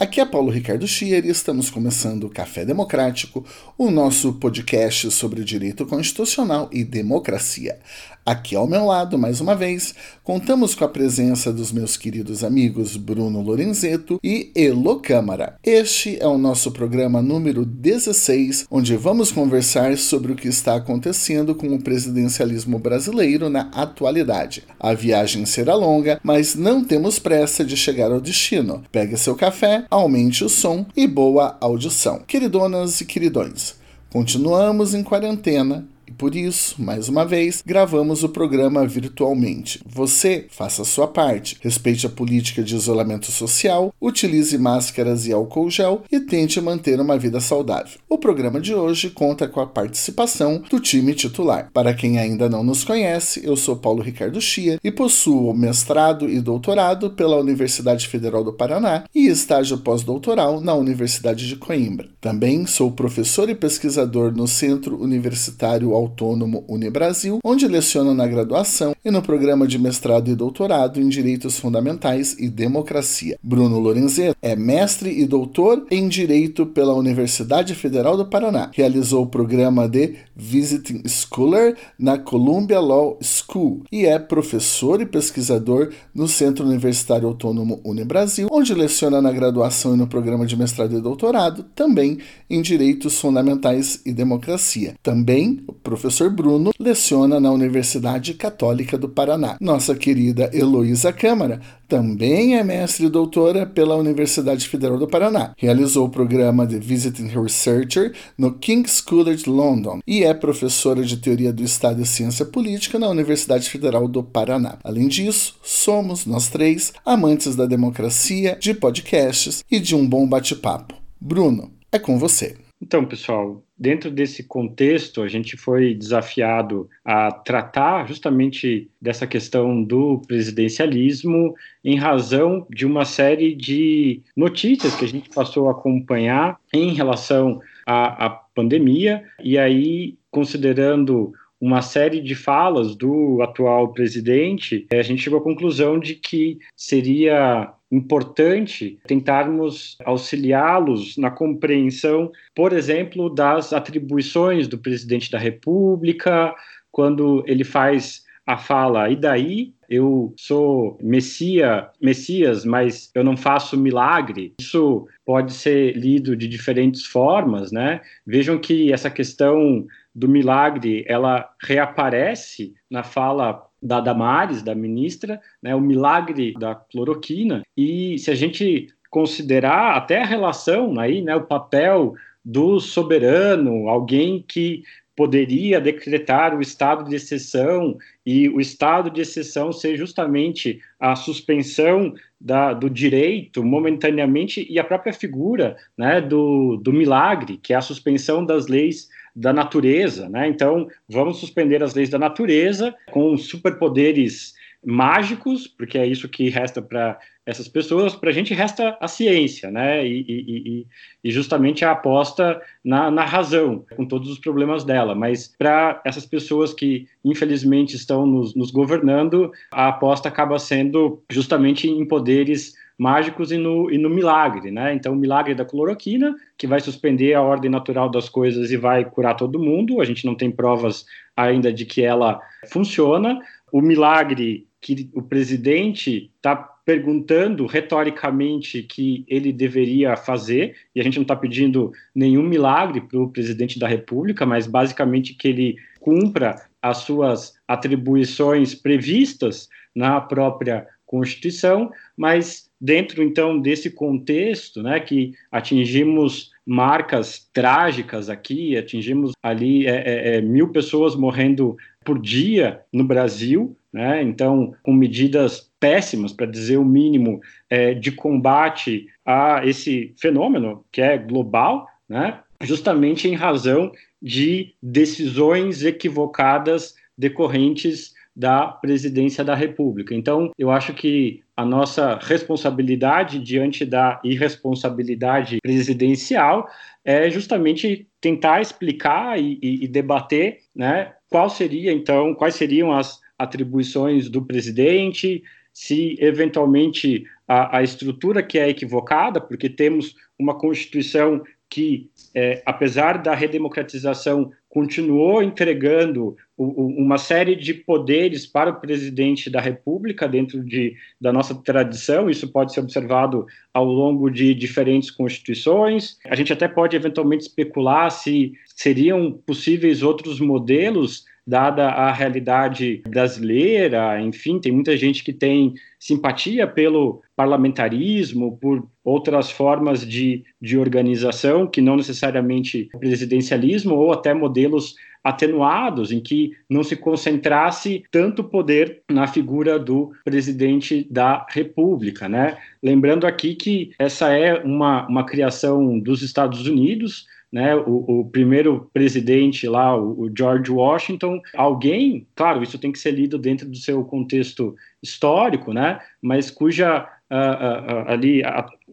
Aqui é Paulo Ricardo Schier e estamos começando o Café Democrático, o nosso podcast sobre direito constitucional e democracia. Aqui ao meu lado, mais uma vez, contamos com a presença dos meus queridos amigos Bruno Lorenzeto e Elo Câmara. Este é o nosso programa número 16, onde vamos conversar sobre o que está acontecendo com o presidencialismo brasileiro na atualidade. A viagem será longa, mas não temos pressa de chegar ao destino. Pegue seu café, aumente o som e boa audição. Queridonas e queridões, continuamos em quarentena e por isso, mais uma vez, gravamos o programa virtualmente. Você faça a sua parte, respeite a política de isolamento social, utilize máscaras e álcool gel e tente manter uma vida saudável. O programa de hoje conta com a participação do time titular. Para quem ainda não nos conhece, eu sou Paulo Ricardo Chia e possuo mestrado e doutorado pela Universidade Federal do Paraná e estágio pós-doutoral na Universidade de Coimbra. Também sou professor e pesquisador no Centro Universitário Autônomo Unibrasil, onde leciono na graduação e no programa de mestrado e doutorado em Direitos Fundamentais e Democracia. Bruno Lorenzetti é mestre e doutor em Direito pela Universidade Federal do Paraná. Realizou o programa de Visiting Scholar na Columbia Law School e é professor e pesquisador no Centro Universitário Autônomo Unibrasil, onde leciona na graduação e no programa de mestrado e doutorado, também em Direitos Fundamentais e Democracia. Também o professor Bruno leciona na Universidade Católica do Paraná. Nossa querida Heloísa Câmara também é mestre e doutora pela Universidade Federal do Paraná. Realizou o programa de Visiting Researcher no King's College London e é professora de Teoria do Estado e Ciência Política na Universidade Federal do Paraná. Além disso, somos nós três amantes da democracia, de podcasts e de um bom bate-papo. Bruno, é com você. Então, pessoal, dentro desse contexto, a gente foi desafiado a tratar justamente dessa questão do presidencialismo em razão de uma série de notícias que a gente passou a acompanhar em relação à, à pandemia, e aí, considerando uma série de falas do atual presidente, a gente chegou à conclusão de que seria importante tentarmos auxiliá-los na compreensão, por exemplo, das atribuições do presidente da República, quando ele faz a fala, e daí? Eu sou messia, Messias, mas eu não faço milagre. Isso pode ser lido de diferentes formas, né? Vejam que essa questão do milagre, ela reaparece na fala da Damares, da ministra, né, o milagre da cloroquina, e se a gente considerar até a relação aí, né, o papel do soberano, alguém que poderia decretar o estado de exceção e o estado de exceção ser justamente a suspensão da, do direito momentaneamente e a própria figura né, do, do milagre, que é a suspensão das leis da natureza, né? Então, vamos suspender as leis da natureza com superpoderes mágicos, porque é isso que resta para essas pessoas, para a gente resta a ciência, né? E, e, e justamente a aposta na, na, razão, com todos os problemas dela. Mas para essas pessoas que infelizmente estão nos, nos governando, a aposta acaba sendo justamente em poderes mágicos e no, e no milagre, né? Então, o milagre da cloroquina, que vai suspender a ordem natural das coisas e vai curar todo mundo. A gente não tem provas ainda de que ela funciona. O milagre que o presidente está perguntando retoricamente que ele deveria fazer, e a gente não está pedindo nenhum milagre para o presidente da República, mas basicamente que ele cumpra as suas atribuições previstas na própria Constituição, mas dentro então desse contexto, né, que atingimos marcas trágicas aqui, atingimos ali é, é, é mil pessoas morrendo por dia no Brasil, né, então com medidas péssimas, para dizer o mínimo, é, de combate a esse fenômeno que é global, né, justamente em razão de decisões equivocadas decorrentes da presidência da República. Então, eu acho que a nossa responsabilidade diante da irresponsabilidade presidencial é justamente tentar explicar e, e, e debater, né, qual seria então, quais seriam as atribuições do presidente, se eventualmente a, a estrutura que é equivocada, porque temos uma Constituição que, é, apesar da redemocratização, continuou entregando uma série de poderes para o presidente da República dentro de, da nossa tradição. Isso pode ser observado ao longo de diferentes constituições. A gente até pode eventualmente especular se seriam possíveis outros modelos dada a realidade brasileira, enfim, tem muita gente que tem simpatia pelo parlamentarismo, por outras formas de, de organização, que não necessariamente presidencialismo, ou até modelos atenuados, em que não se concentrasse tanto poder na figura do presidente da República. Né? Lembrando aqui que essa é uma, uma criação dos Estados Unidos, né, o, o, primeiro presidente lá, o, o, George Washington, alguém, claro, isso tem que ser lido dentro do seu contexto histórico, né, mas cuja uh, uh, uh, ali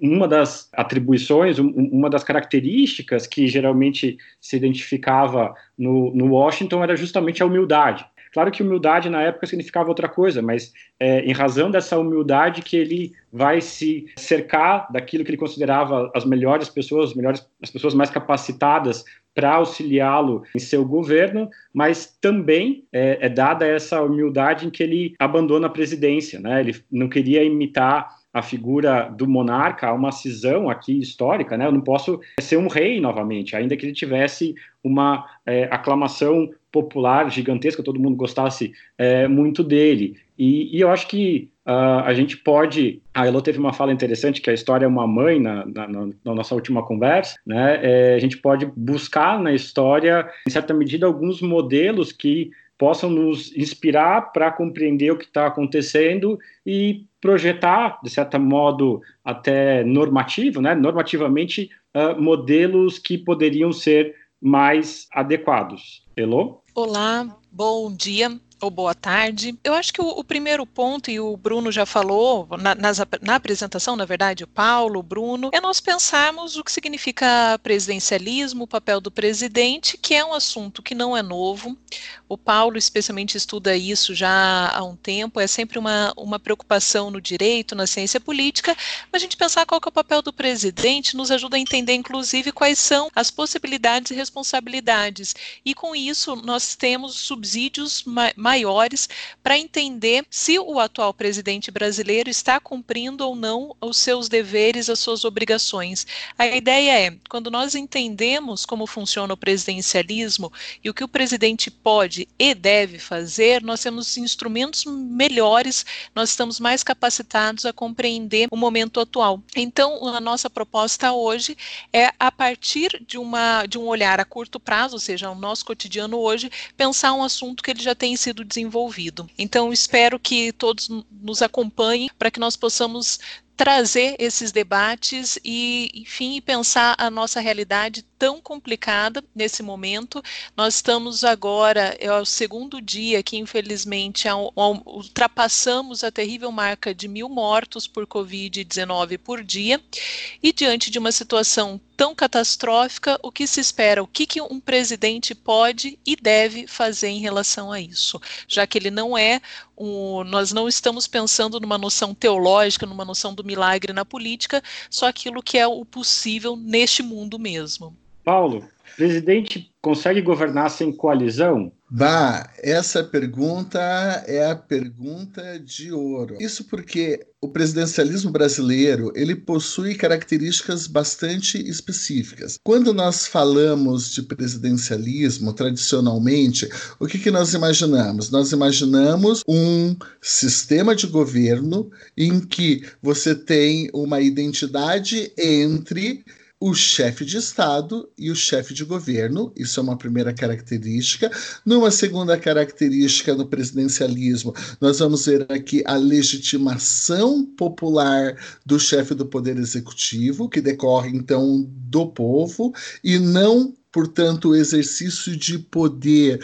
uma das atribuições, um, uma das características que geralmente se identificava no, no Washington era justamente a humildade. Claro que humildade na época significava outra coisa, mas é, em razão dessa humildade que ele vai se cercar daquilo que ele considerava as melhores pessoas, as, melhores, as pessoas mais capacitadas para auxiliá-lo em seu governo, mas também é, é, dada essa humildade em que ele abandona a presidência, né? Ele não queria imitar a figura do monarca, uma cisão aqui histórica, né? Eu não posso ser um rei novamente, ainda que ele tivesse uma é, aclamação popular gigantesca, todo mundo gostasse é, muito dele. E, e, eu acho que uh, a gente pode. A Elo teve uma fala interessante, que a história é uma mãe na, na, na nossa última conversa. Né? É, a gente pode buscar na história, em certa medida, alguns modelos que possam nos inspirar para compreender o que está acontecendo e projetar, de certo modo, até normativo, né? normativamente, uh, modelos que poderiam ser mais adequados. Elô? Olá, bom dia ou boa tarde. Eu acho que o, o, primeiro ponto, e o Bruno já falou na, nas, na, apresentação, na verdade, o Paulo, o Bruno, é nós pensarmos o que significa presidencialismo, o papel do presidente, que é um assunto que não é novo. O Paulo, especialmente, estuda isso já há um tempo, é sempre uma, uma preocupação no direito, na ciência política, mas a gente pensar qual é o papel do presidente nos ajuda a entender, inclusive, quais são as possibilidades e responsabilidades. E com isso, nós temos subsídios mais maiores para entender se o atual presidente brasileiro está cumprindo ou não os seus deveres, as suas obrigações. A ideia é, quando nós entendemos como funciona o presidencialismo e o que o presidente pode e deve fazer, nós temos instrumentos melhores, nós estamos mais capacitados a compreender o momento atual. Então, a nossa proposta hoje é, a partir de, uma, de um olhar a curto prazo, ou seja, o nosso cotidiano hoje, pensar um assunto que ele já tem sido desenvolvido. Então, espero que todos nos acompanhem para que nós possamos trazer esses debates e, enfim, pensar a nossa realidade tão complicada nesse momento. Nós estamos agora, é o segundo dia que, infelizmente, ultrapassamos a terrível marca de mil mortos por Covid-19 por dia, e diante de uma situação tão catastrófica, o que se espera? O que, que um presidente pode e deve fazer em relação a isso? Já que ele não é um, nós não estamos pensando numa noção teológica, numa noção do milagre na política, só aquilo que é o possível neste mundo mesmo. Paulo, presidente consegue governar sem coalizão? Bah, essa pergunta é a pergunta de ouro. Isso porque o presidencialismo brasileiro ele possui características bastante específicas. Quando nós falamos de presidencialismo, tradicionalmente, o que, que nós imaginamos? Nós imaginamos um sistema de governo em que você tem uma identidade entre o chefe de Estado e o chefe de governo, isso é uma primeira característica. Numa segunda característica no presidencialismo, nós vamos ver aqui a legitimação popular do chefe do Poder Executivo, que decorre então do povo, e não portanto, o exercício de poder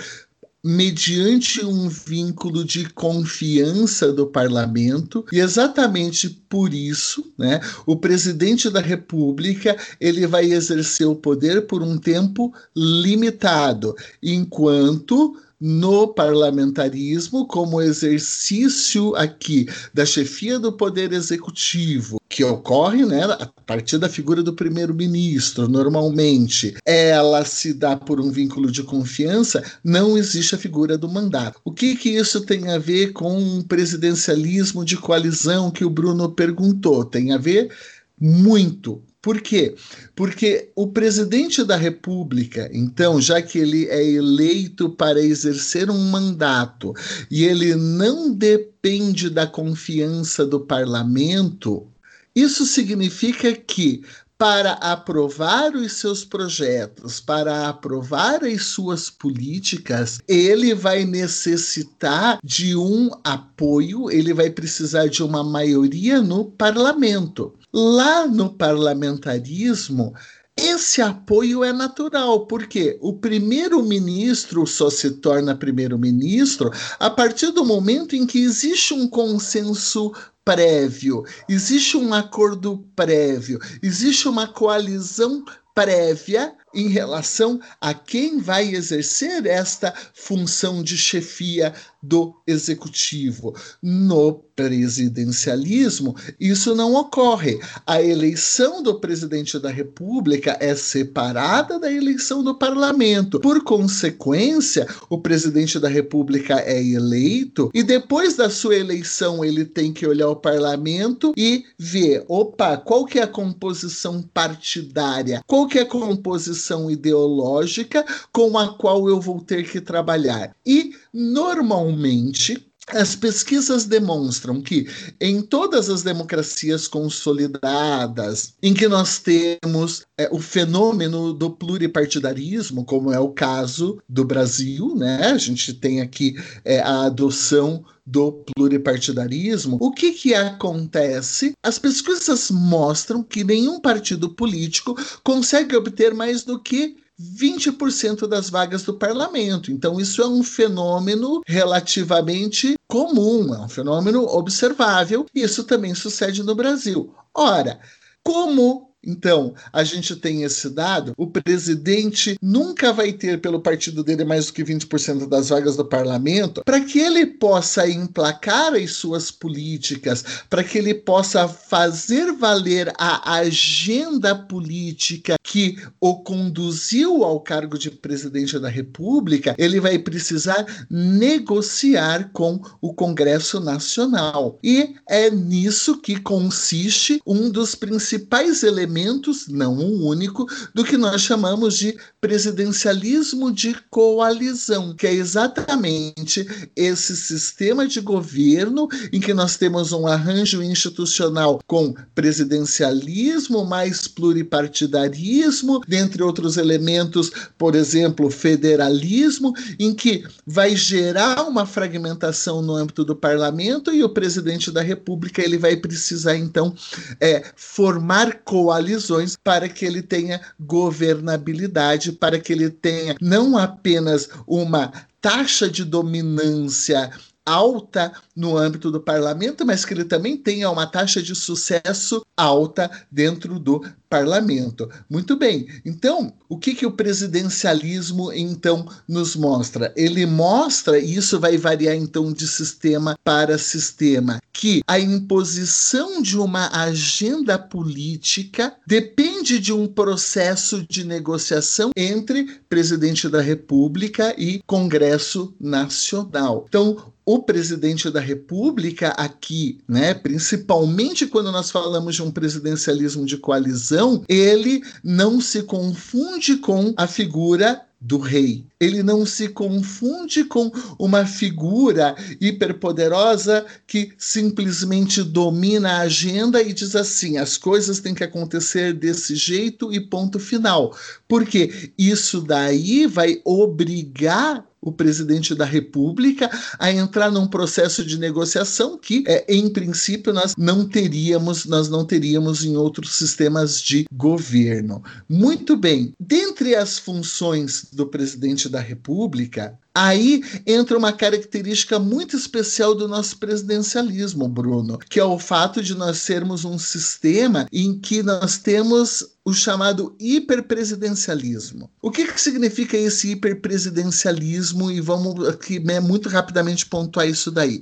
mediante um vínculo de confiança do parlamento e exatamente por isso, né, o presidente da República ele vai exercer o poder por um tempo limitado, enquanto no parlamentarismo como exercício aqui da chefia do poder executivo, que ocorre né, a partir da figura do primeiro-ministro, normalmente, ela se dá por um vínculo de confiança, não existe a figura do mandato. O que, que isso tem a ver com um presidencialismo de coalizão que o Bruno perguntou? Tem a ver muito por quê? Porque o presidente da República, então, já que ele é eleito para exercer um mandato e ele não depende da confiança do parlamento, isso significa que para aprovar os seus projetos, para aprovar as suas políticas, ele vai necessitar de um apoio, ele vai precisar de uma maioria no parlamento. Lá no parlamentarismo, esse apoio é natural, porque o primeiro-ministro só se torna primeiro-ministro a partir do momento em que existe um consenso prévio, existe um acordo prévio, existe uma coalizão prévia em relação a quem vai exercer esta função de chefia do executivo. No presidencialismo, isso não ocorre. A eleição do presidente da República é separada da eleição do parlamento. Por consequência, o presidente da República é eleito e depois da sua eleição ele tem que olhar o parlamento e ver, opa, qual que é a composição partidária? Qual que é a composição ideológica com a qual eu vou ter que trabalhar? E normalmente as pesquisas demonstram que em todas as democracias consolidadas, em que nós temos é, o fenômeno do pluripartidarismo, como é o caso do Brasil, né? A gente tem aqui é, a adoção do pluripartidarismo, o que que acontece? As pesquisas mostram que nenhum partido político consegue obter mais do que 20% das vagas do parlamento. Então, isso é um fenômeno relativamente comum, é um fenômeno observável, isso também sucede no Brasil. Ora, como então, a gente tem esse dado. O presidente nunca vai ter pelo partido dele mais do que 20% das vagas do parlamento, para que ele possa emplacar as suas políticas, para que ele possa fazer valer a agenda política que o conduziu ao cargo de presidente da República, ele vai precisar negociar com o Congresso Nacional. E é nisso que consiste um dos principais elementos não um único, do que nós chamamos de presidencialismo de coalizão, que é exatamente esse sistema de governo em que nós temos um arranjo institucional com presidencialismo mais pluripartidarismo, dentre outros elementos, por exemplo, federalismo, em que vai gerar uma fragmentação no âmbito do parlamento e o presidente da República ele vai precisar então é, formar coalizões coalizões para que ele tenha governabilidade, para que ele tenha não apenas uma taxa de dominância alta no âmbito do parlamento, mas que ele também tenha uma taxa de sucesso alta dentro do parlamento. Muito bem. Então, o que, que o presidencialismo então nos mostra? Ele mostra, e isso vai variar então de sistema para sistema, que a imposição de uma agenda política depende de um processo de negociação entre presidente da República e Congresso Nacional. Então, o presidente da República aqui, né, principalmente quando nós falamos de um presidencialismo de coalizão, ele não se confunde com a figura do rei. Ele não se confunde com uma figura hiperpoderosa que simplesmente domina a agenda e diz assim: as coisas têm que acontecer desse jeito e ponto final. Porque isso daí vai obrigar o presidente da República a entrar num processo de negociação que, é, em princípio, nós não teríamos, nós não teríamos em outros sistemas de governo. Muito bem. Dentre as funções do presidente da República, Aí entra uma característica muito especial do nosso presidencialismo, Bruno, que é o fato de nós sermos um sistema em que nós temos o chamado hiperpresidencialismo. O que, que significa esse hiperpresidencialismo? E vamos aqui né, muito rapidamente pontuar isso daí.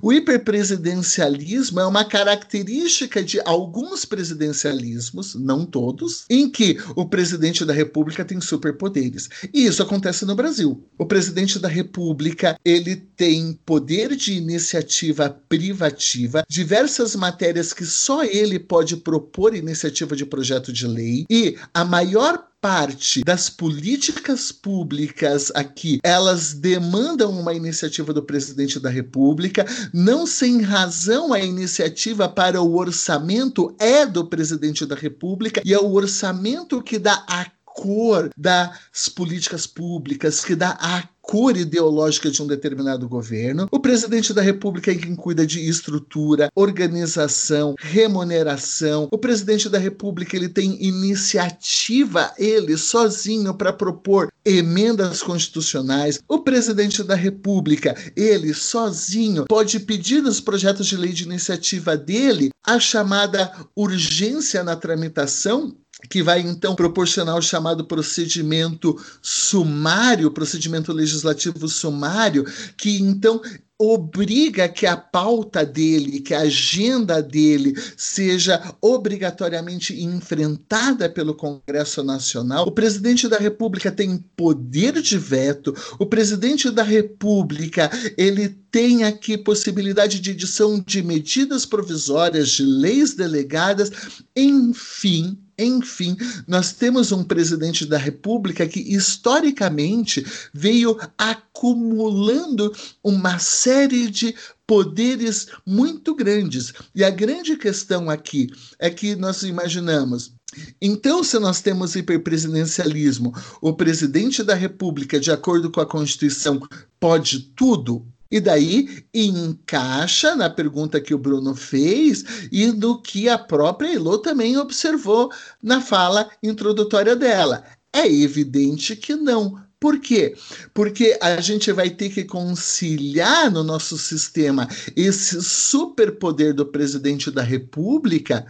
O hiperpresidencialismo é uma característica de alguns presidencialismos, não todos, em que o presidente da República tem superpoderes. E isso acontece no Brasil. O presidente da República ele tem poder de iniciativa privativa, diversas matérias que só ele pode propor iniciativa de projeto de lei lei e a maior parte das políticas públicas aqui, elas demandam uma iniciativa do presidente da República, não sem razão a iniciativa para o orçamento é do presidente da República e é o orçamento que dá a cor das políticas públicas, que dá a cor ideológica de um determinado governo. O presidente da República é quem cuida de estrutura, organização, remuneração. O presidente da República ele tem iniciativa ele sozinho para propor emendas constitucionais. O presidente da República, ele sozinho pode pedir nos projetos de lei de iniciativa dele a chamada urgência na tramitação que vai então proporcionar o chamado procedimento sumário, procedimento legislativo sumário, que então obriga que a pauta dele, que a agenda dele seja obrigatoriamente enfrentada pelo Congresso Nacional. O presidente da República tem poder de veto. O presidente da República, ele tem aqui possibilidade de edição de medidas provisórias, de leis delegadas, enfim, enfim, nós temos um presidente da República que historicamente veio acumulando uma série de poderes muito grandes. E a grande questão aqui é que nós imaginamos então, se nós temos hiperpresidencialismo, o presidente da República, de acordo com a Constituição, pode tudo, e daí encaixa na pergunta que o Bruno fez e no que a própria Elô também observou na fala introdutória dela. É evidente que não. Por quê? Porque a gente vai ter que conciliar no nosso sistema esse superpoder do presidente da República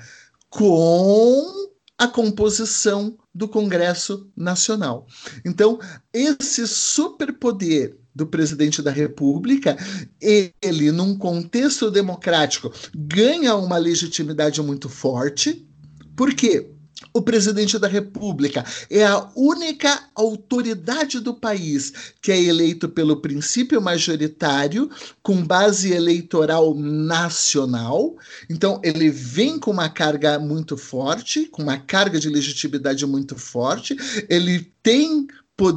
com a composição do Congresso Nacional. Então, esse superpoder do presidente da República, ele, num contexto democrático, ganha uma legitimidade muito forte. Por quê? O presidente da República é a única autoridade do país que é eleito pelo princípio majoritário, com base eleitoral nacional. Então, ele vem com uma carga muito forte, com uma carga de legitimidade muito forte. Ele tem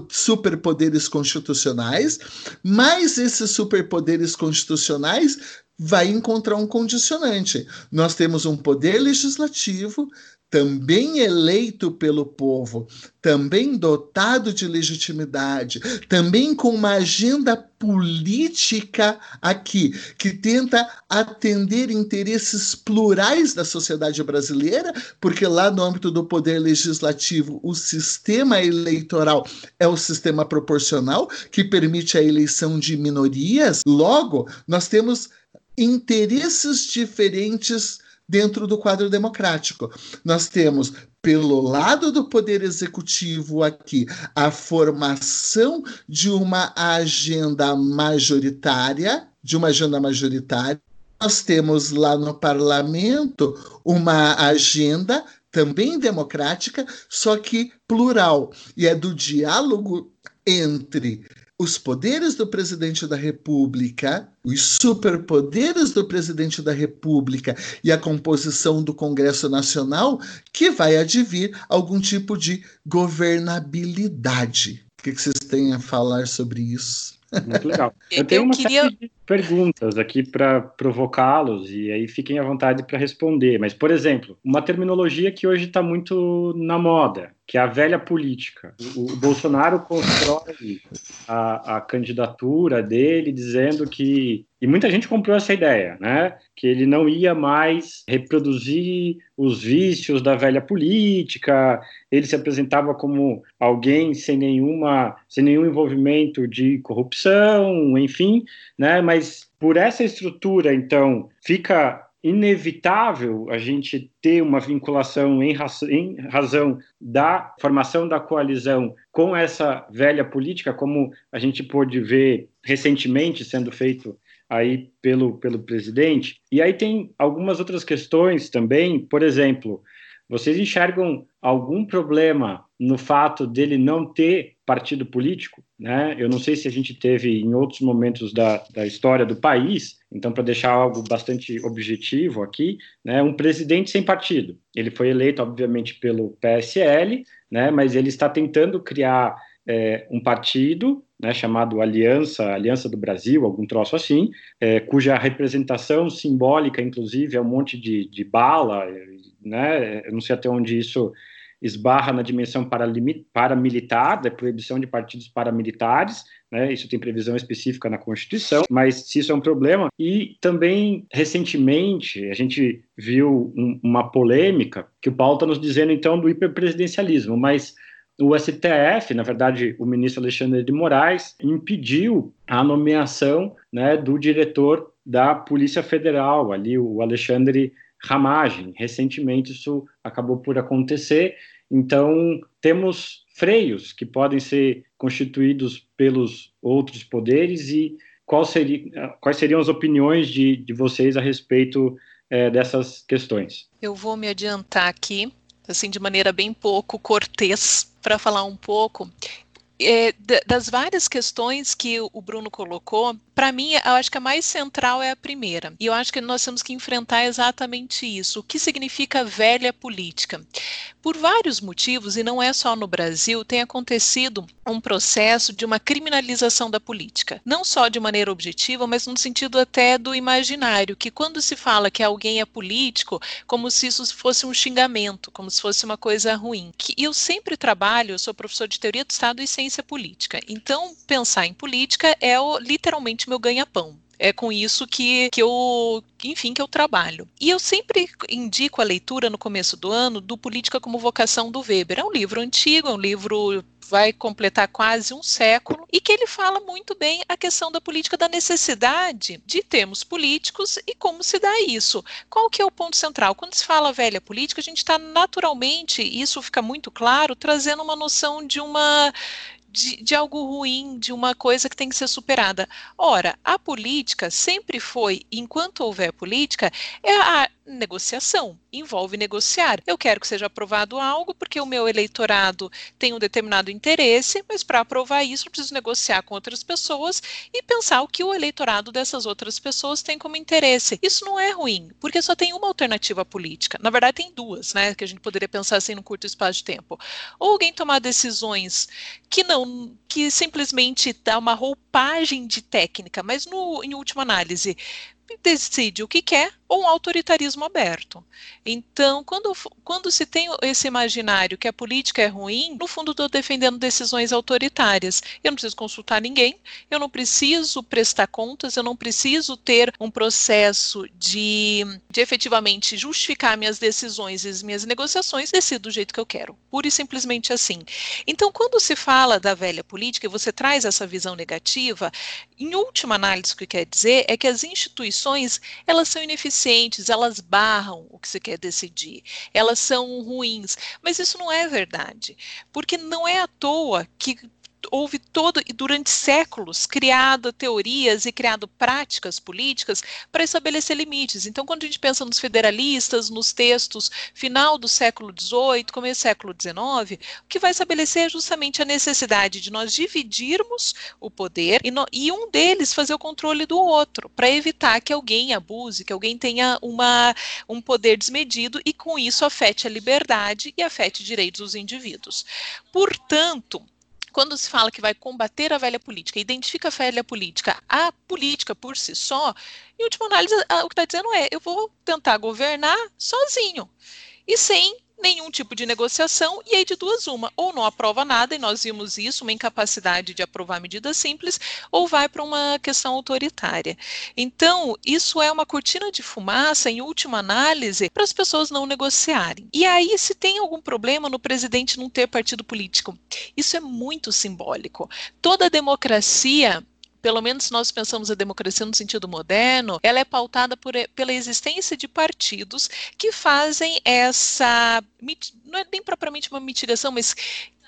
superpoderes constitucionais, mas esses superpoderes constitucionais vai encontrar um condicionante. Nós temos um poder legislativo também eleito pelo povo, também dotado de legitimidade, também com uma agenda política aqui, que tenta atender interesses plurais da sociedade brasileira, porque lá no âmbito do poder legislativo, o sistema eleitoral é o sistema proporcional, que permite a eleição de minorias. Logo, nós temos interesses diferentes dentro do quadro democrático. Nós temos, pelo lado do poder executivo aqui, a formação de uma agenda majoritária, de uma agenda majoritária. Nós temos lá no parlamento uma agenda também democrática, só que plural, e é do diálogo entre os poderes do presidente da República, os superpoderes do presidente da República e a composição do Congresso Nacional que vai advir algum tipo de governabilidade. O que vocês têm a falar sobre isso? Muito legal. Eu tenho uma queria... série de perguntas aqui para provocá-los e aí fiquem à vontade para responder. Mas, por exemplo, uma terminologia que hoje está muito na moda, que é a velha política. O, o Bolsonaro constrói a, a, candidatura dele dizendo que. E muita gente comprou essa ideia, né? Que ele não ia mais reproduzir os vícios da velha política, ele se apresentava como alguém sem, nenhuma, sem nenhum envolvimento de corrupção, enfim, né? Mas por essa estrutura, então, fica inevitável a gente ter uma vinculação em, em, razão da formação da coalizão com essa velha política, como a gente pôde ver recentemente sendo feito aí pelo, pelo presidente. E aí tem algumas outras questões também, por exemplo, vocês enxergam algum problema no fato dele não ter partido político? Né? Eu não sei se a gente teve em outros momentos da, da história do país, então, para deixar algo bastante objetivo aqui, né, um presidente sem partido. Ele foi eleito, obviamente, pelo PSL, né, mas ele está tentando criar é, um partido né, chamado Aliança, Aliança do Brasil, algum troço assim, é, cuja representação simbólica, inclusive, é um monte de, de bala, né, eu não sei até onde isso esbarra na dimensão paramilitar, da proibição de partidos paramilitares, né, isso tem previsão específica na Constituição, mas se isso é um problema. E também, recentemente, a gente viu um, uma polêmica que o Paulo está nos dizendo, então, do hiperpresidencialismo, mas o STF, na verdade, o ministro Alexandre de Moraes, impediu a nomeação né, do diretor da Polícia Federal, ali o Alexandre Ramagem. Recentemente isso acabou por acontecer então, temos freios que podem ser constituídos pelos outros poderes e seria, quais seriam as opiniões de, de vocês a respeito é, dessas questões? Eu vou me adiantar aqui, assim, de maneira bem pouco cortês, para falar um pouco é, das várias questões que o Bruno colocou, para mim, eu acho que a mais central é a primeira. E eu acho que nós temos que enfrentar exatamente isso. O que significa velha política? Por vários motivos, e não é só no Brasil, tem acontecido um processo de uma criminalização da política. Não só de maneira objetiva, mas no sentido até do imaginário, que quando se fala que alguém é político, como se isso fosse um xingamento, como se fosse uma coisa ruim. Que eu sempre trabalho, eu sou professor de teoria do Estado e ciência política. Então, pensar em política é o, literalmente meu ganha-pão. É com isso que, que eu, enfim, que eu trabalho. E eu sempre indico a leitura no começo do ano do Política como Vocação do Weber. É um livro antigo, é um livro vai completar quase um século e que ele fala muito bem a questão da política da necessidade de termos políticos e como se dá isso. Qual que é o ponto central? Quando se fala velha política, a gente está naturalmente, isso fica muito claro, trazendo uma noção de uma de, de, algo ruim, de uma coisa que tem que ser superada. Ora, a política sempre foi, enquanto houver política, é a negociação, envolve negociar. Eu quero que seja aprovado algo porque o meu eleitorado tem um determinado interesse, mas para aprovar isso eu preciso negociar com outras pessoas e pensar o que o eleitorado dessas outras pessoas tem como interesse. Isso não é ruim, porque só tem uma alternativa política. Na verdade, tem duas, né, que a gente poderia pensar assim no curto espaço de tempo. Ou alguém tomar decisões que não, que simplesmente dá uma roupagem de técnica, mas no, em última análise, decide o que quer ou um autoritarismo aberto. Então, quando, quando se tem esse imaginário que a política é ruim, no fundo estou defendendo decisões autoritárias. Eu não preciso consultar ninguém, eu não preciso prestar contas, eu não preciso ter um processo de, de efetivamente justificar minhas decisões e as minhas negociações, decido do jeito que eu quero. Pura e simplesmente assim. Então, quando se fala da velha política e você traz essa visão negativa, em última análise, o que quer dizer é que as instituições elas são ineficientes elas barram o que você quer decidir, elas são ruins. Mas isso não é verdade, porque não é à toa que houve todo e durante séculos criado teorias e criado práticas políticas para estabelecer limites. Então, quando a gente pensa nos federalistas, nos textos final do século XVIII, começo do século XIX, o que vai estabelecer é justamente a necessidade de nós dividirmos o poder e, no, e um deles fazer o controle do outro, para evitar que alguém abuse, que alguém tenha uma, um poder desmedido e com isso afete a liberdade e afete direitos dos indivíduos. Portanto, quando se fala que vai combater a velha política, identifica a velha política, a política por si só, em última análise, o que está dizendo é: eu vou tentar governar sozinho e sem nenhum tipo de negociação, e aí de duas uma, ou não aprova nada, e nós vimos isso, uma incapacidade de aprovar medidas simples, ou vai para uma questão autoritária. Então, isso é uma cortina de fumaça, em última análise, para as pessoas não negociarem. E aí, se tem algum problema no presidente não ter partido político, isso é muito simbólico. Toda democracia pelo menos nós pensamos a democracia no sentido moderno, ela é pautada por, pela existência de partidos que fazem essa, não é nem propriamente uma mitigação, mas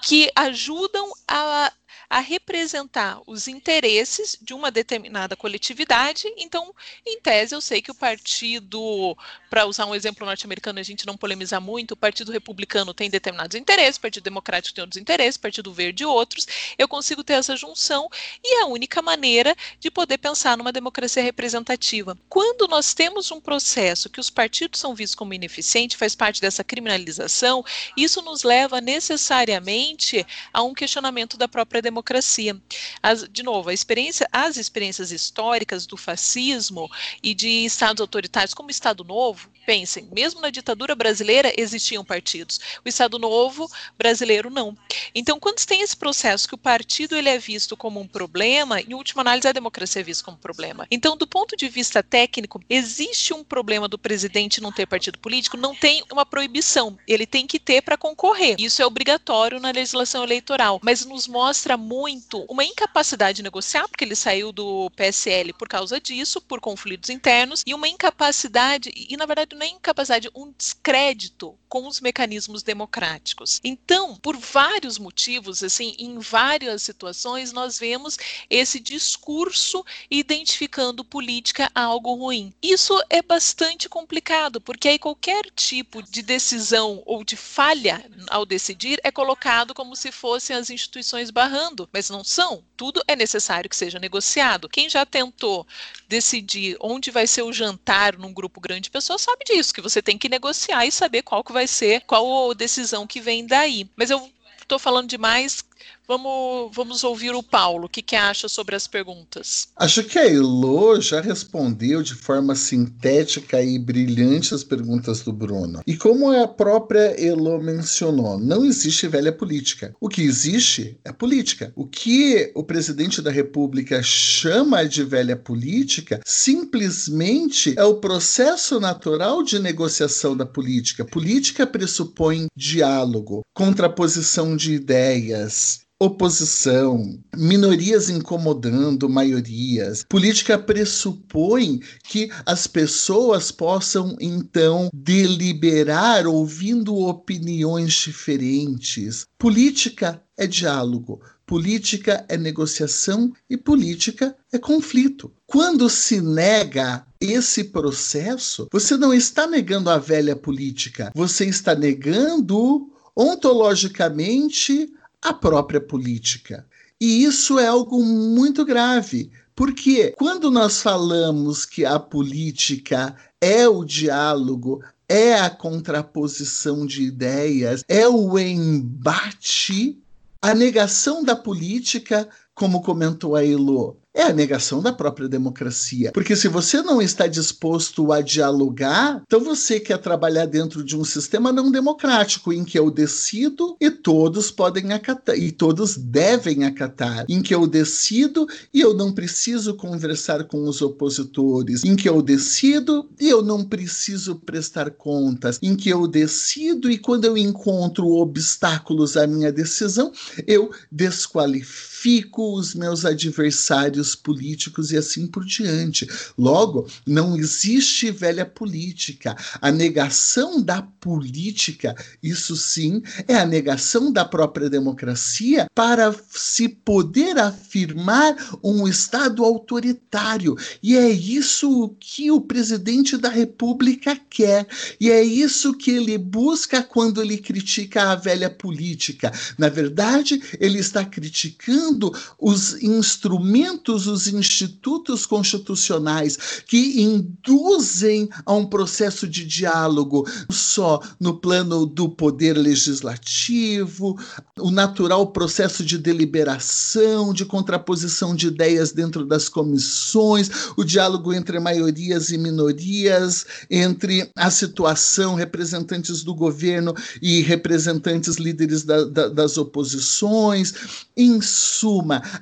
que ajudam a a representar os interesses de uma determinada coletividade. Então, em tese, eu sei que o partido, para usar um exemplo norte-americano, a gente não polemizar muito, o Partido Republicano tem determinados interesses, o Partido Democrático tem outros interesses, o Partido Verde outros. Eu consigo ter essa junção e é a única maneira de poder pensar numa democracia representativa. Quando nós temos um processo que os partidos são vistos como ineficiente, faz parte dessa criminalização, isso nos leva necessariamente a um questionamento da própria democracia democracia. As, de novo, experiência, as experiências históricas do fascismo e de estados autoritários, como o Estado Novo, pensem, mesmo na ditadura brasileira existiam partidos. O Estado Novo brasileiro não. Então, quando tem esse processo que o partido ele é visto como um problema, em última análise a democracia é vista como um problema. Então, do ponto de vista técnico, existe um problema do presidente não ter partido político? Não tem uma proibição. Ele tem que ter para concorrer. Isso é obrigatório na legislação eleitoral, mas nos mostra muito uma incapacidade de negociar, porque ele saiu do PSL por causa disso, por conflitos internos, e uma incapacidade, e na verdade não é incapacidade, um descrédito com os mecanismos democráticos. Então, por vários motivos, assim, em várias situações, nós vemos esse discurso identificando política algo ruim. Isso é bastante complicado, porque aí qualquer tipo de decisão ou de falha ao decidir é colocado como se fossem as instituições barrando mas não são. Tudo é necessário que seja negociado. Quem já tentou decidir onde vai ser o jantar num grupo grande de pessoas sabe disso, que você tem que negociar e saber qual que vai ser, qual a decisão que vem daí. Mas eu estou falando demais, Vamos, vamos ouvir o Paulo. O que, que acha sobre as perguntas? Acho que a Elo já respondeu de forma sintética e brilhante as perguntas do Bruno. E como a própria Elo mencionou, não existe velha política. O que existe é política. O que o presidente da República chama de velha política simplesmente é o processo natural de negociação da política. Política pressupõe diálogo, contraposição de ideias, oposição, minorias incomodando maiorias. Política pressupõe que as pessoas possam então deliberar ouvindo opiniões diferentes. Política é diálogo. Política é negociação e política é conflito. Quando se nega esse processo, você não está negando a velha política, você está negando ontologicamente a própria política. E isso é algo muito grave, porque quando nós falamos que a política é o diálogo, é a contraposição de ideias, é o embate, a negação da política, como comentou a Elo, é a negação da própria democracia. Porque se você não está disposto a dialogar, então você quer trabalhar dentro de um sistema não democrático, em que eu decido e todos podem acatar, e todos devem acatar, em que eu decido e eu não preciso conversar com os opositores, em que eu decido e eu não preciso prestar contas, em que eu decido e quando eu encontro obstáculos à minha decisão, eu desqualifico os meus adversários políticos e assim por diante. Logo, não existe velha política. A negação da política, isso sim, é a negação da própria democracia para se poder afirmar um Estado autoritário. E é isso que o presidente da República quer. E é isso que ele busca quando ele critica a velha política. Na verdade, ele está criticando os instrumentos, os institutos constitucionais que induzem a um processo de diálogo só no plano do poder legislativo, o natural processo de deliberação, de contraposição de ideias dentro das comissões, o diálogo entre maiorias e minorias, entre a situação, representantes do governo e representantes líderes da, da, das oposições, em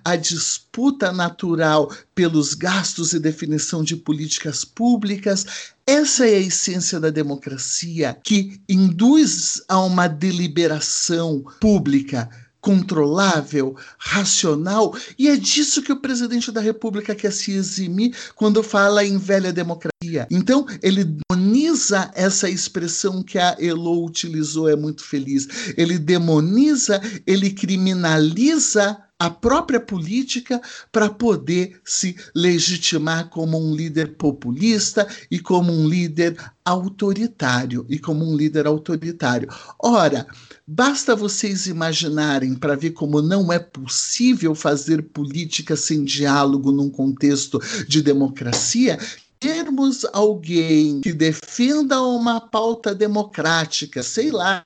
a disputa natural pelos gastos e definição de políticas públicas. Essa é a essência da democracia que induz a uma deliberação pública controlável, racional, e é disso que o presidente da República quer se eximir quando fala em velha democracia. Então, ele demoniza essa expressão que a Elo utilizou, é muito feliz. Ele demoniza, ele criminaliza a própria política para poder se legitimar como um líder populista e como um líder autoritário e como um líder autoritário. Ora, basta vocês imaginarem para ver como não é possível fazer política sem diálogo num contexto de democracia, termos alguém que defenda uma pauta democrática, sei lá,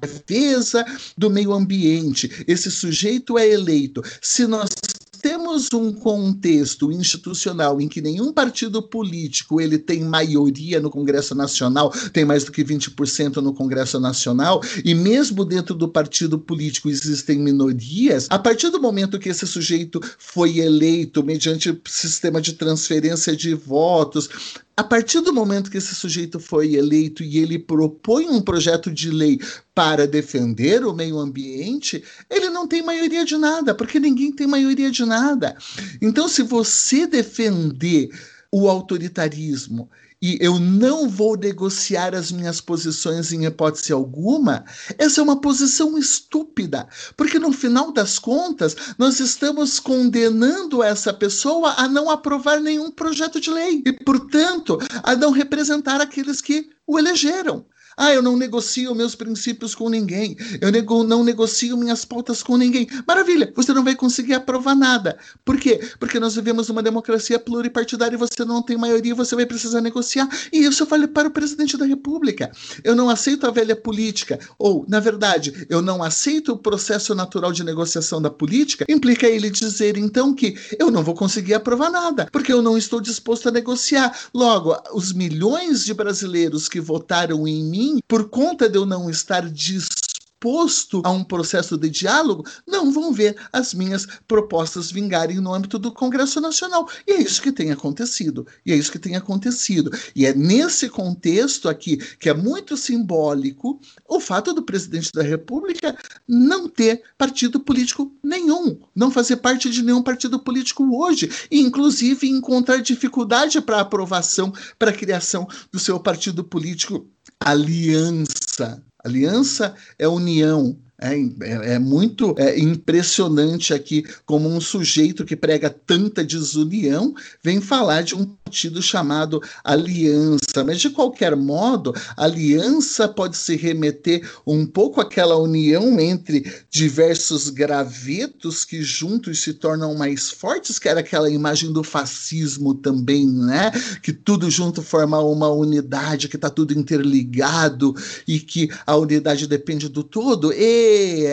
defesa do meio ambiente, esse sujeito é eleito. Se nós temos um contexto institucional em que nenhum partido político ele tem maioria no Congresso Nacional, tem mais do que 20% no Congresso Nacional, e mesmo dentro do partido político existem minorias, a partir do momento que esse sujeito foi eleito mediante sistema de transferência de votos, a partir do momento que esse sujeito foi eleito e ele propõe um projeto de lei para defender o meio ambiente, ele não tem maioria de nada, porque ninguém tem maioria de nada. Então, se você defender o autoritarismo e eu não vou negociar as minhas posições em hipótese alguma, essa é uma posição estúpida, porque no final das contas nós estamos condenando essa pessoa a não aprovar nenhum projeto de lei e, portanto, a não representar aqueles que o elegeram. Ah, eu não negocio meus princípios com ninguém. Eu nego, não negocio minhas pautas com ninguém. Maravilha, você não vai conseguir aprovar nada. Por quê? Porque nós vivemos uma democracia pluripartidária e você não tem maioria, você vai precisar negociar. E isso eu falei para o presidente da República. Eu não aceito a velha política. Ou, na verdade, eu não aceito o processo natural de negociação da política. Implica ele dizer, então, que eu não vou conseguir aprovar nada, porque eu não estou disposto a negociar. Logo, os milhões de brasileiros que votaram em mim mim, por conta de eu não estar disposto a um processo de diálogo, não vão ver as minhas propostas vingarem no âmbito do Congresso Nacional. E é isso que tem acontecido. E é isso que tem acontecido. E é nesse contexto aqui, que é muito simbólico, o fato do presidente da República não ter partido político nenhum, não fazer parte de nenhum partido político hoje, e inclusive encontrar dificuldade para aprovação, para a criação do seu partido político aliança. Aliança é união. É, é, é muito é, impressionante aqui como um sujeito que prega tanta desunião vem falar de um partido chamado aliança, mas de qualquer modo, aliança pode se remeter um pouco àquela união entre diversos gravetos que juntos se tornam mais fortes, que era aquela imagem do fascismo também, né? Que tudo junto forma uma unidade, que está tudo interligado e que a unidade depende do todo. E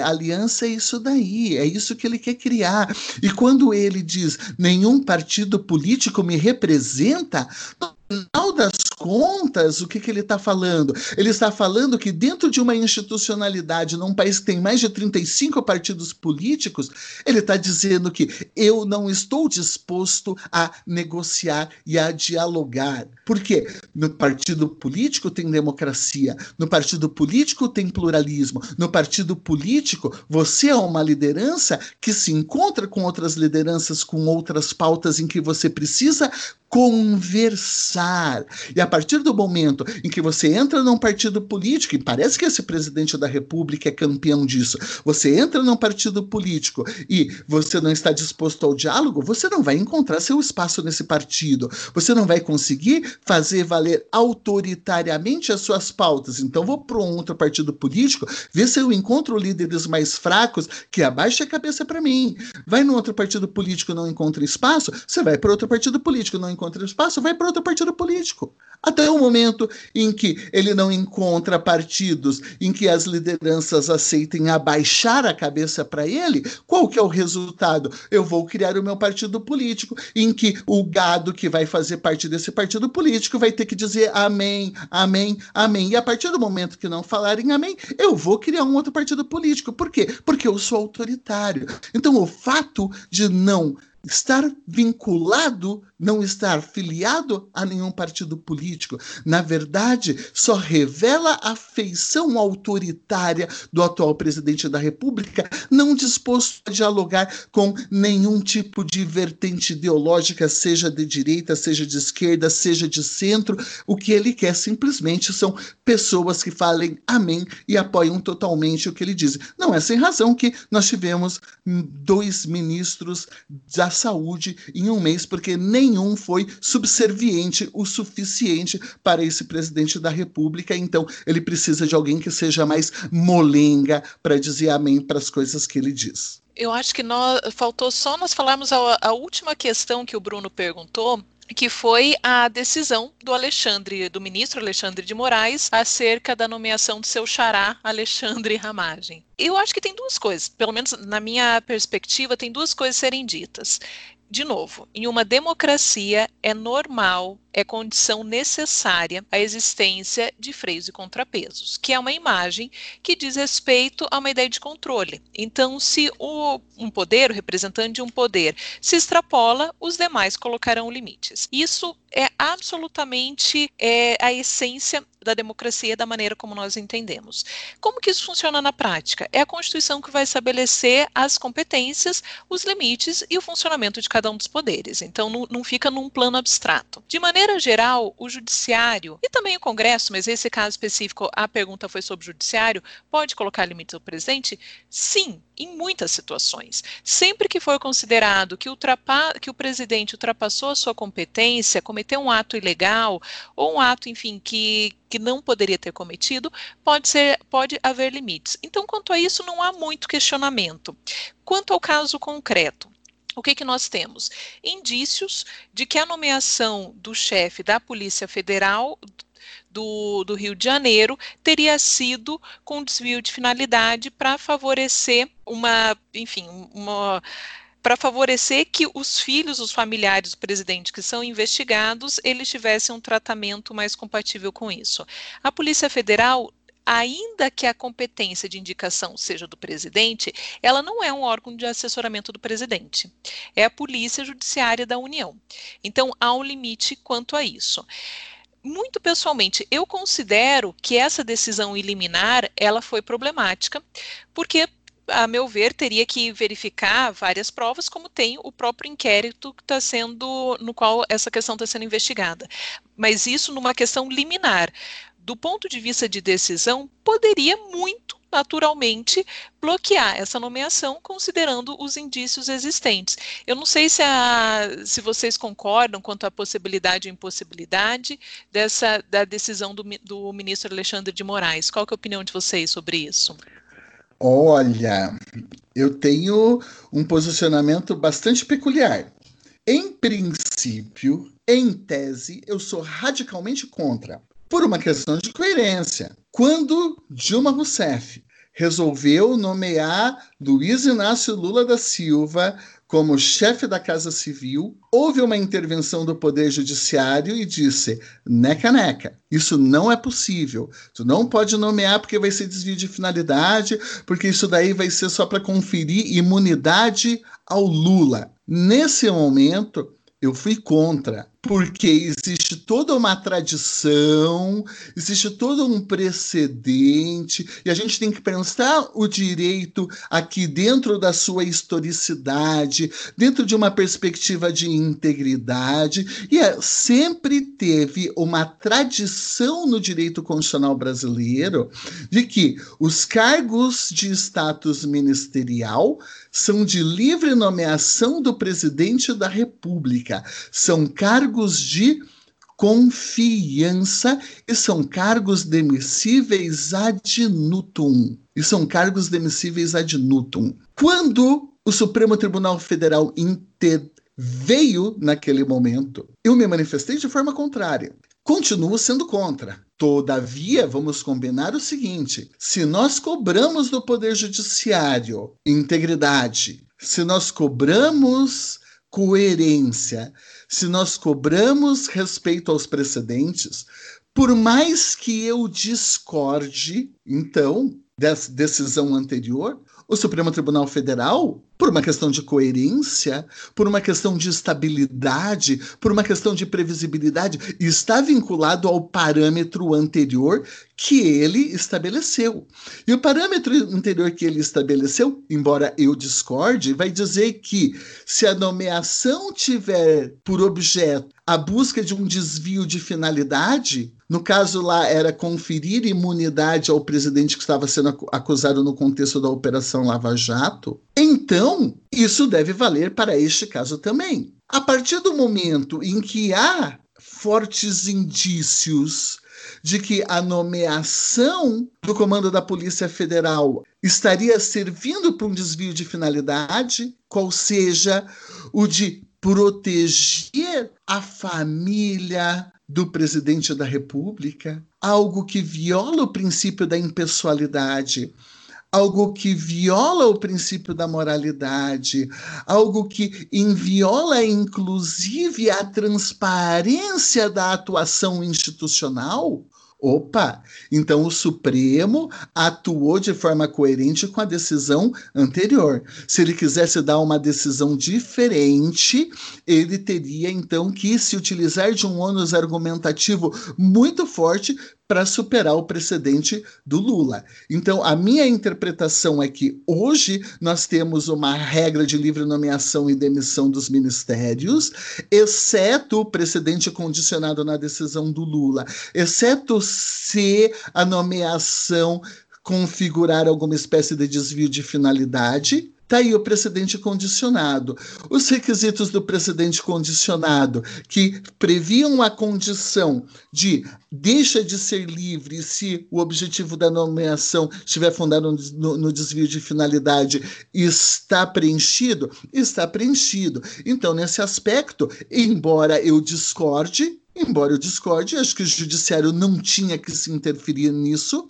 aliança é isso daí, é isso que ele quer criar. E quando ele diz nenhum partido político me representa, no final das contas, o que, que ele está falando? Ele está falando que dentro de uma institucionalidade, num país que tem mais de 35 partidos políticos, ele está dizendo que eu não estou disposto a negociar e a dialogar. Por quê? No partido político tem democracia, no partido político tem pluralismo, no partido político você é uma liderança que se encontra com outras lideranças, com outras pautas em que você precisa conversar. E a partir do momento em que você entra num partido político, e parece que esse presidente da República é campeão disso, você entra num partido político e você não está disposto ao diálogo, você não vai encontrar seu espaço nesse partido. Você não vai conseguir fazer valer autoritariamente as suas pautas. Então vou para um outro partido político, ver se eu encontro líderes mais fracos que abaixem a cabeça para mim. Vai no outro partido político não encontra espaço, você vai para outro partido político não encontra encontra espaço, vai para outro partido político. Até o momento em que ele não encontra partidos em que as lideranças aceitem abaixar a cabeça para ele, qual que é o resultado? Eu vou criar o meu partido político, em que o gado que vai fazer parte desse partido político vai ter que dizer amém, amém, amém. E a partir do momento que não falarem amém, eu vou criar um outro partido político. Por quê? Porque eu sou autoritário. Então, o fato de não estar vinculado não estar filiado a nenhum partido político, na verdade, só revela a feição autoritária do atual presidente da República, não disposto a dialogar com nenhum tipo de vertente ideológica, seja de direita, seja de esquerda, seja de centro. O que ele quer simplesmente são pessoas que falem amém e apoiam totalmente o que ele diz. Não é sem razão que nós tivemos dois ministros da saúde em um mês, porque nem nenhum foi subserviente o suficiente para esse presidente da República. Então, ele precisa de alguém que seja mais molenga para dizer amém para as coisas que ele diz. Eu acho que nós, faltou só nós falarmos a, a última questão que o Bruno perguntou, que foi a decisão do Alexandre, do ministro Alexandre de Moraes, acerca da nomeação do seu xará Alexandre Ramagem. Eu acho que tem duas coisas, pelo menos na minha perspectiva, tem duas coisas serem ditas de novo, em uma democracia é normal, é condição necessária a existência de freios e contrapesos, que é uma imagem que diz respeito a uma ideia de controle. Então, se o, um poder, o representante de um poder, se extrapola, os demais colocarão limites. Isso é absolutamente é, a essência da democracia da maneira como nós entendemos. Como que isso funciona na prática? É a Constituição que vai estabelecer as competências, os limites e o funcionamento de cada um dos poderes. Então, não, não fica num plano abstrato. De maneira geral, o judiciário e também o Congresso, mas nesse caso específico a pergunta foi sobre o judiciário, pode colocar limites ao presidente? Sim, em muitas situações. Sempre que for considerado que, que o presidente ultrapassou a sua competência, cometeu um ato ilegal ou um ato, enfim, que, que não poderia ter cometido, pode, ser, pode haver limites. Então, quanto a isso, não há muito questionamento. Quanto ao caso concreto, o que, que nós temos? Indícios de que a nomeação do chefe da Polícia Federal do, do, Rio de Janeiro teria sido com desvio de finalidade para favorecer uma, enfim, uma para favorecer que os filhos, os familiares do presidente que são investigados, eles tivessem um tratamento mais compatível com isso. A Polícia Federal ainda que a competência de indicação seja do presidente, ela não é um órgão de assessoramento do presidente. É a Polícia Judiciária da União. Então, há um limite quanto a isso muito pessoalmente, eu considero que essa decisão liminar ela foi problemática, porque a meu ver, teria que verificar várias provas, como tem o próprio inquérito que está sendo, no qual essa questão está sendo investigada. Mas isso numa questão liminar. Do ponto de vista de decisão, poderia muito naturalmente bloquear essa nomeação considerando os indícios existentes. Eu não sei se, a, se vocês concordam quanto à possibilidade ou impossibilidade dessa da decisão do, do ministro Alexandre de Moraes. Qual é a opinião de vocês sobre isso? Olha, eu tenho um posicionamento bastante peculiar. Em princípio, em tese, eu sou radicalmente contra, por uma questão de coerência. Quando Dilma Rousseff resolveu nomear Luiz Inácio Lula da Silva como chefe da Casa Civil, houve uma intervenção do Poder Judiciário e disse: neca, neca, isso não é possível. Tu não pode nomear porque vai ser desvio de finalidade, porque isso daí vai ser só para conferir imunidade ao Lula. Nesse momento, eu fui contra porque existe toda uma tradição, existe todo um precedente, e a gente tem que pensar o direito aqui dentro da sua historicidade, dentro de uma perspectiva de integridade, e é, sempre teve uma tradição no direito constitucional brasileiro de que os cargos de status ministerial são de livre nomeação do presidente da República, são cargos cargos de confiança e são cargos demissíveis ad nutum. E são cargos demissíveis ad nutum. Quando o Supremo Tribunal Federal interveio naquele momento, eu me manifestei de forma contrária. Continuo sendo contra. Todavia, vamos combinar o seguinte: se nós cobramos do Poder Judiciário integridade, se nós cobramos coerência, se nós cobramos respeito aos precedentes, por mais que eu discorde, então, dessa decisão anterior, o Supremo Tribunal Federal, por uma questão de coerência, por uma questão de estabilidade, por uma questão de previsibilidade, está vinculado ao parâmetro anterior que ele estabeleceu. E o parâmetro anterior que ele estabeleceu, embora eu discorde, vai dizer que se a nomeação tiver por objeto a busca de um desvio de finalidade, no caso lá era conferir imunidade ao presidente que estava sendo acusado no contexto da Operação Lava Jato, então isso deve valer para este caso também. A partir do momento em que há fortes indícios de que a nomeação do comando da Polícia Federal estaria servindo para um desvio de finalidade, qual seja o de proteger a família do presidente da República, algo que viola o princípio da impessoalidade, algo que viola o princípio da moralidade, algo que inviola inclusive a transparência da atuação institucional, Opa! Então o Supremo atuou de forma coerente com a decisão anterior. Se ele quisesse dar uma decisão diferente, ele teria então que se utilizar de um ônus argumentativo muito forte para superar o precedente do Lula. Então, a minha interpretação é que hoje nós temos uma regra de livre nomeação e demissão dos ministérios, exceto o precedente condicionado na decisão do Lula, exceto se a nomeação configurar alguma espécie de desvio de finalidade, Está aí o precedente condicionado. Os requisitos do precedente condicionado, que previam a condição de deixa de ser livre se o objetivo da nomeação estiver fundado no, no desvio de finalidade, está preenchido? Está preenchido. Então, nesse aspecto, embora eu discorde, embora eu discorde, acho que o judiciário não tinha que se interferir nisso,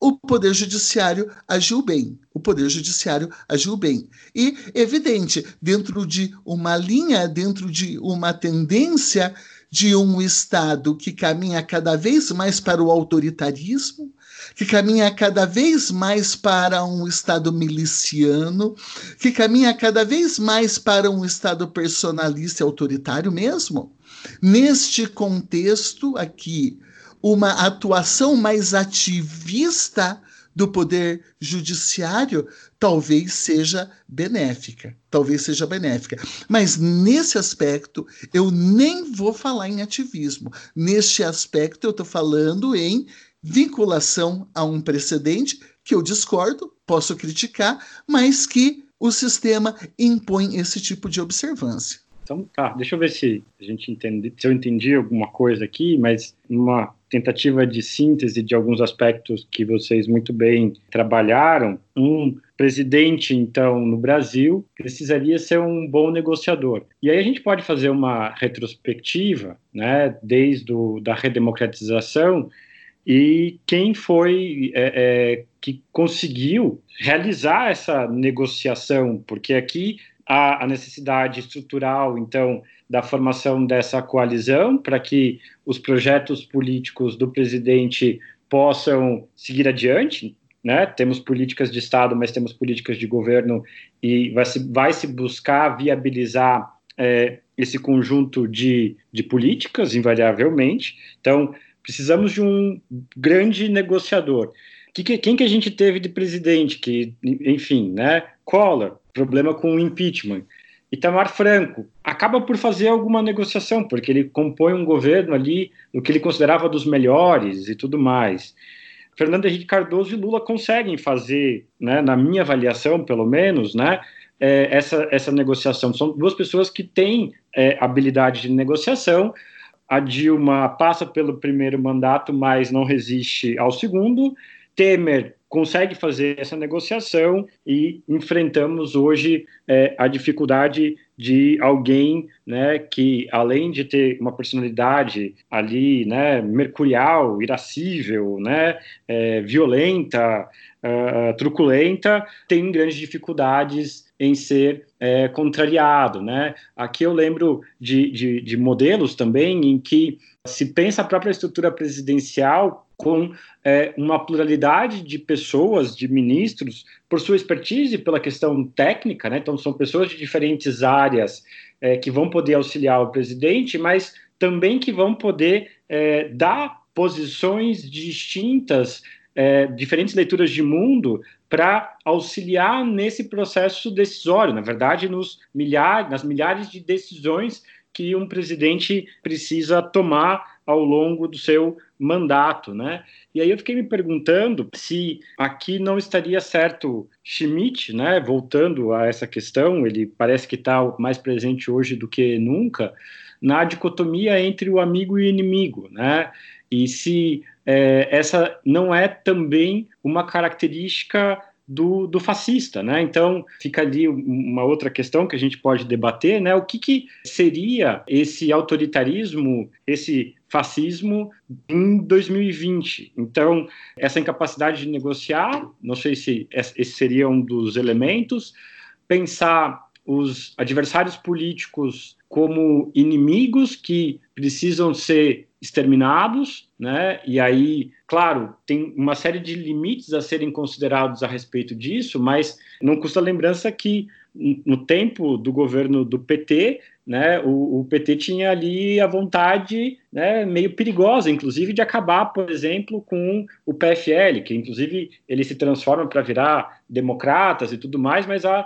o Poder Judiciário agiu bem. O Poder Judiciário agiu bem. E, evidente, dentro de uma linha, dentro de uma tendência de um Estado que caminha cada vez mais para o autoritarismo, que caminha cada vez mais para um Estado miliciano, que caminha cada vez mais para um Estado personalista e autoritário mesmo. Neste contexto aqui, uma atuação mais ativista do poder judiciário talvez seja benéfica, talvez seja benéfica. Mas nesse aspecto eu nem vou falar em ativismo. Neste aspecto eu estou falando em vinculação a um precedente que eu discordo, posso criticar, mas que o sistema impõe esse tipo de observância. Então, tá, deixa eu ver se a gente entende, se eu entendi alguma coisa aqui, mas uma tentativa de síntese de alguns aspectos que vocês muito bem trabalharam. Um presidente, então, no Brasil, precisaria ser um bom negociador. E aí a gente pode fazer uma retrospectiva, né, desde o, da redemocratização e quem foi é, é, que conseguiu realizar essa negociação, porque aqui há a necessidade estrutural, então, da formação dessa coalizão para que os projetos políticos do presidente possam seguir adiante. Né? Temos políticas de Estado, mas temos políticas de governo e vai se, vai se buscar viabilizar é, esse conjunto de, de políticas, invariavelmente. Então, precisamos de um grande negociador. Que, que, quem que a gente teve de presidente? Que, enfim, né? Collor, problema com o impeachment. Itamar Franco acaba por fazer alguma negociação, porque ele compõe um governo ali no que ele considerava dos melhores e tudo mais. Fernando Henrique Cardoso e Lula conseguem fazer, né, na minha avaliação, pelo menos, né, é, essa, essa negociação. São duas pessoas que têm é, habilidade de negociação. A Dilma passa pelo primeiro mandato, mas não resiste ao segundo. Temer consegue fazer essa negociação e enfrentamos hoje é, a dificuldade de alguém né, que, além de ter uma personalidade ali né, mercurial, irascível, né, é, violenta, uh, truculenta, tem grandes dificuldades em ser é, contrariado. Né? Aqui eu lembro de, de, de modelos também em que se pensa a própria estrutura presidencial com é, uma pluralidade de pessoas, de ministros, por sua expertise, pela questão técnica, né? então são pessoas de diferentes áreas é, que vão poder auxiliar o presidente, mas também que vão poder é, dar posições distintas, é, diferentes leituras de mundo para auxiliar nesse processo decisório, na verdade, nos milhares, nas milhares de decisões que um presidente precisa tomar ao longo do seu mandato, né? E aí eu fiquei me perguntando se aqui não estaria certo Schmidt, né? Voltando a essa questão, ele parece que está mais presente hoje do que nunca na dicotomia entre o amigo e o inimigo, né? E se é, essa não é também uma característica do, do, fascista, né? Então fica ali uma outra questão que a gente pode debater, né? O que, que seria esse autoritarismo, esse fascismo em 2020? Então essa incapacidade de negociar, não sei se esse seria um dos elementos, pensar os adversários políticos como inimigos que precisam ser exterminados, né? E aí, claro, tem uma série de limites a serem considerados a respeito disso, mas não custa a lembrança que no tempo do governo do PT, né, o, o, PT tinha ali a vontade, né, meio perigosa, inclusive, de acabar, por exemplo, com o PFL, que inclusive ele se transforma para virar democratas e tudo mais, mas um,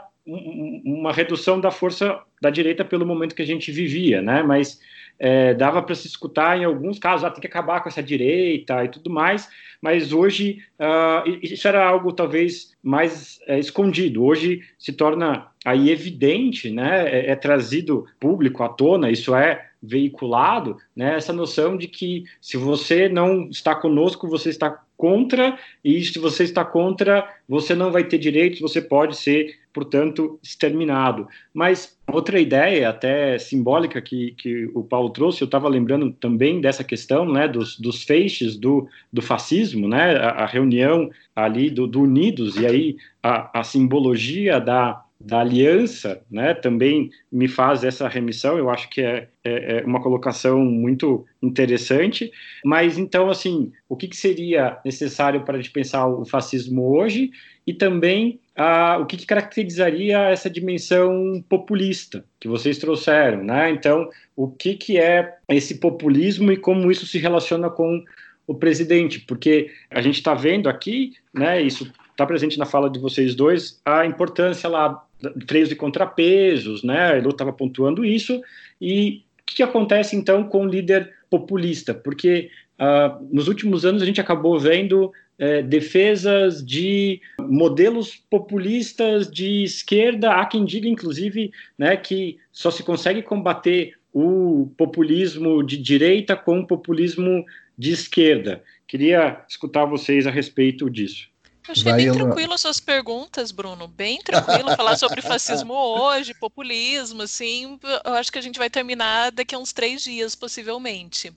uma redução da força da direita pelo momento que a gente vivia, né, mas é, dava para se escutar em alguns casos, ah, tem que acabar com essa direita e tudo mais, mas hoje uh, isso era algo talvez mais é, escondido. Hoje se torna aí evidente, né, é, é, trazido público à tona, isso é veiculado, né, essa noção de que se você não está conosco, você está contra, e se você está contra, você não vai ter direitos, você pode ser, portanto, exterminado. Mas outra ideia, até simbólica, que, que o Paulo trouxe, eu estava lembrando também dessa questão né, dos, dos feixes do, do fascismo, né, a, a reunião ali do, do, Unidos, e aí a, a simbologia da, da aliança, né, também me faz essa remissão. Eu acho que é, é, é uma colocação muito interessante. Mas então, assim, o que, que seria necessário para a gente pensar o fascismo hoje e também ah, o que, que, caracterizaria essa dimensão populista que vocês trouxeram, né? Então, o que, que é esse populismo e como isso se relaciona com o presidente? Porque a gente está vendo aqui, né? Isso está presente na fala de vocês dois, a importância lá freios e contrapesos, né? Ele estava pontuando isso. E o que, que, acontece então com o líder populista? Porque uh, nos últimos anos a gente acabou vendo é, defesas de modelos populistas de esquerda. Há quem diga, inclusive, né, que só se consegue combater o populismo de direita com o populismo de esquerda. Queria escutar vocês a respeito disso. Achei Vai, bem tranquilo as suas perguntas, Bruno. Bem tranquilo falar sobre fascismo hoje, populismo, assim. Eu acho que a gente vai terminar daqui a uns três dias, possivelmente.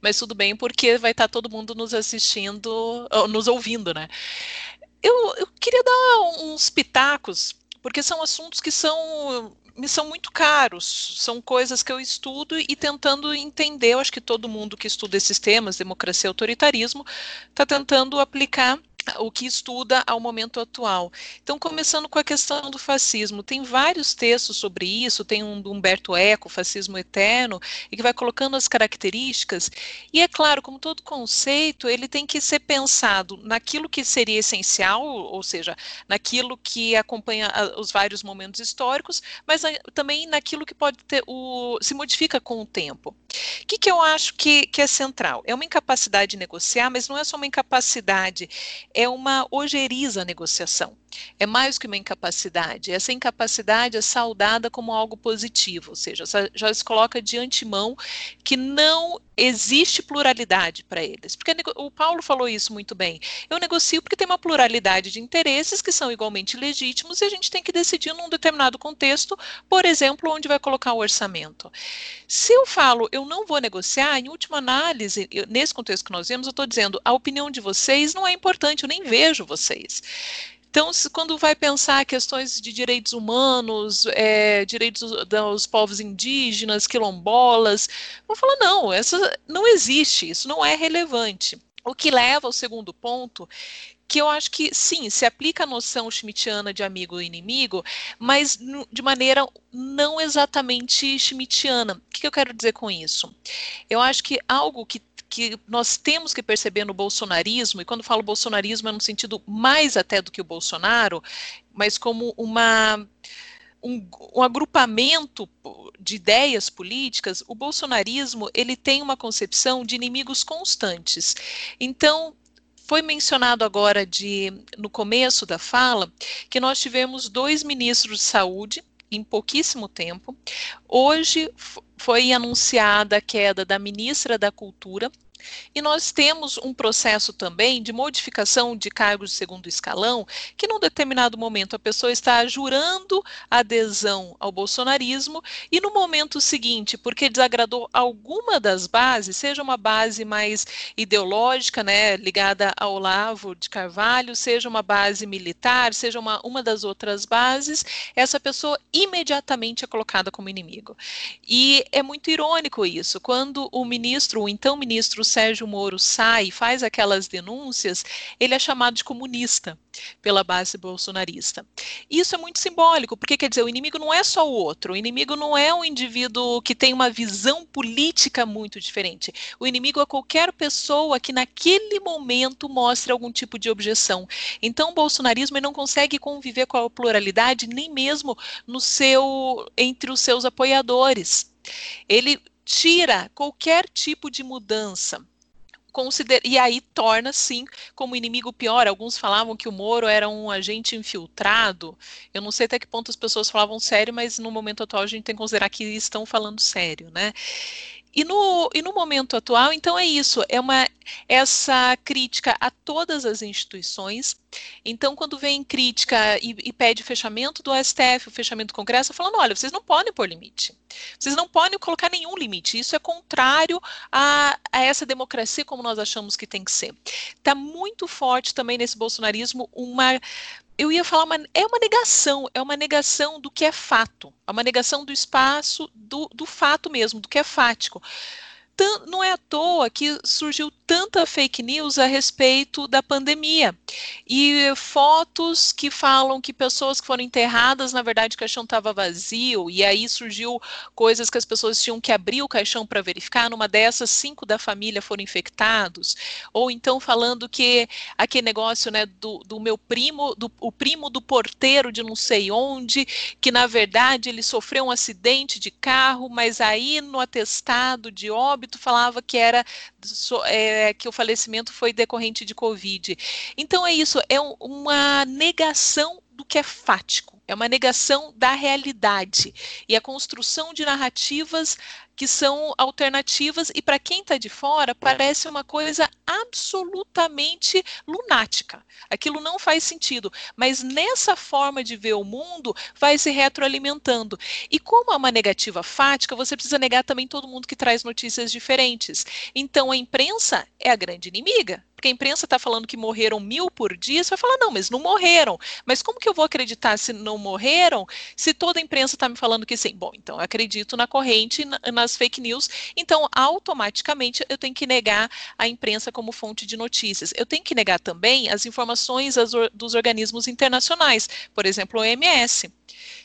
Mas tudo bem, porque vai estar todo mundo nos assistindo, nos ouvindo, né? Eu, eu queria dar uns pitacos, porque são assuntos que são me são muito caros, são coisas que eu estudo e tentando entender. Eu acho que todo mundo que estuda esses temas, democracia e autoritarismo, está tentando aplicar o que estuda ao momento atual. Então, começando com a questão do fascismo, tem vários textos sobre isso, tem um do Humberto Eco, Fascismo Eterno, e que vai colocando as características, e é claro, como todo conceito, ele tem que ser pensado naquilo que seria essencial, ou seja, naquilo que acompanha os vários momentos históricos, mas também naquilo que pode ter o, se modifica com o tempo. O que, que eu acho que, que é central? É uma incapacidade de negociar, mas não é só uma incapacidade é uma ojeriza negociação. É mais que uma incapacidade. Essa incapacidade é saudada como algo positivo, ou seja, já se coloca de antemão que não existe pluralidade para eles. Porque o Paulo falou isso muito bem. Eu negocio porque tem uma pluralidade de interesses que são igualmente legítimos e a gente tem que decidir num determinado contexto, por exemplo, onde vai colocar o orçamento. Se eu falo, eu não vou negociar, em última análise, nesse contexto que nós vemos, eu estou dizendo, a opinião de vocês não é importante, eu nem vejo vocês. Então, quando vai pensar questões de direitos humanos, é, direitos dos povos indígenas, quilombolas, vão falar, não, essa não existe, isso não é relevante. O que leva ao segundo ponto, que eu acho que sim, se aplica a noção schmittiana de amigo e inimigo, mas de maneira não exatamente schmittiana. O que eu quero dizer com isso? Eu acho que algo que que nós temos que perceber no bolsonarismo, e quando falo bolsonarismo é no sentido mais até do que o Bolsonaro, mas como uma. Um, um, agrupamento de ideias políticas, o bolsonarismo ele tem uma concepção de inimigos constantes. Então, foi mencionado agora de no começo da fala que nós tivemos dois ministros de saúde em pouquíssimo tempo. Hoje foi anunciada a queda da ministra da Cultura, e nós temos um processo também de modificação de cargos de segundo escalão, que num determinado momento a pessoa está jurando adesão ao bolsonarismo e no momento seguinte, porque desagradou alguma das bases, seja uma base mais ideológica, né, ligada ao Olavo de Carvalho, seja uma base militar, seja uma, uma das outras bases, essa pessoa imediatamente é colocada como inimigo. E é muito irônico isso, quando o ministro, o então ministro Sérgio Moro sai e faz aquelas denúncias, ele é chamado de comunista pela base bolsonarista. Isso é muito simbólico, porque quer dizer, o inimigo não é só o outro, o inimigo não é um indivíduo que tem uma visão política muito diferente. O inimigo é qualquer pessoa que naquele momento mostre algum tipo de objeção. Então, o bolsonarismo não consegue conviver com a pluralidade nem mesmo no seu entre os seus apoiadores. Ele tira qualquer tipo de mudança. Consider... E aí torna, sim, como inimigo pior. Alguns falavam que o Moro era um agente infiltrado. Eu não sei até que ponto as pessoas falavam sério, mas no momento atual a gente tem que considerar que estão falando sério, né? E no, e no momento atual, então é isso, é uma essa crítica a todas as instituições. Então, quando vem crítica e, e pede fechamento do STF, o fechamento do Congresso, falando, olha, vocês não podem pôr limite. Vocês não podem colocar nenhum limite. Isso é contrário a, a essa democracia como nós achamos que tem que ser. Está muito forte também nesse bolsonarismo uma eu ia falar, uma, é uma negação, é uma negação do que é fato, é uma negação do espaço, do, do fato mesmo, do que é fático não é à toa que surgiu tanta fake news a respeito da pandemia. E fotos que falam que pessoas que foram enterradas, na verdade, o caixão estava vazio, e aí surgiu coisas que as pessoas tinham que abrir o caixão para verificar. Numa dessas, cinco da família foram infectados. Ou então falando que aquele negócio né, do, do meu primo, do, o primo do porteiro de não sei onde, que na verdade ele sofreu um acidente de carro, mas aí no atestado de óbito óbito falava que era é, que o falecimento foi decorrente de Covid. Então é isso, é uma negação do que é fático, é uma negação da realidade e a construção de narrativas que são alternativas e para quem está de fora parece uma coisa absolutamente lunática. Aquilo não faz sentido, mas nessa forma de ver o mundo vai se retroalimentando. E como é uma negativa fática, você precisa negar também todo mundo que traz notícias diferentes. Então a imprensa é a grande inimiga porque a imprensa está falando que morreram mil por dia, você vai falar, não, mas não morreram. Mas como que eu vou acreditar se não morreram, se toda a imprensa está me falando que sim? Bom, então eu acredito na corrente, nas fake news, então automaticamente eu tenho que negar a imprensa como fonte de notícias. Eu tenho que negar também as informações dos organismos internacionais, por exemplo, o OMS.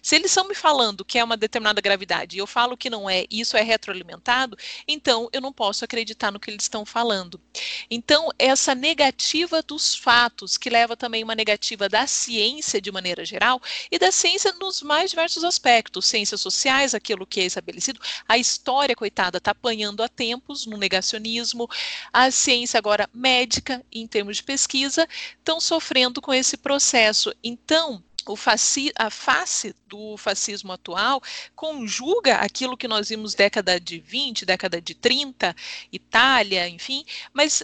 Se eles estão me falando que é uma determinada gravidade e eu falo que não é, e isso é retroalimentado, então eu não posso acreditar no que eles estão falando. Então, essa negativa dos fatos, que leva também uma negativa da ciência de maneira geral, e da ciência nos mais diversos aspectos, ciências sociais, aquilo que é estabelecido, a história, coitada, está apanhando há tempos no negacionismo, a ciência agora médica, em termos de pesquisa, estão sofrendo com esse processo. Então, o faci, a face do fascismo atual conjuga aquilo que nós vimos década de 20, década de 30, Itália, enfim, mas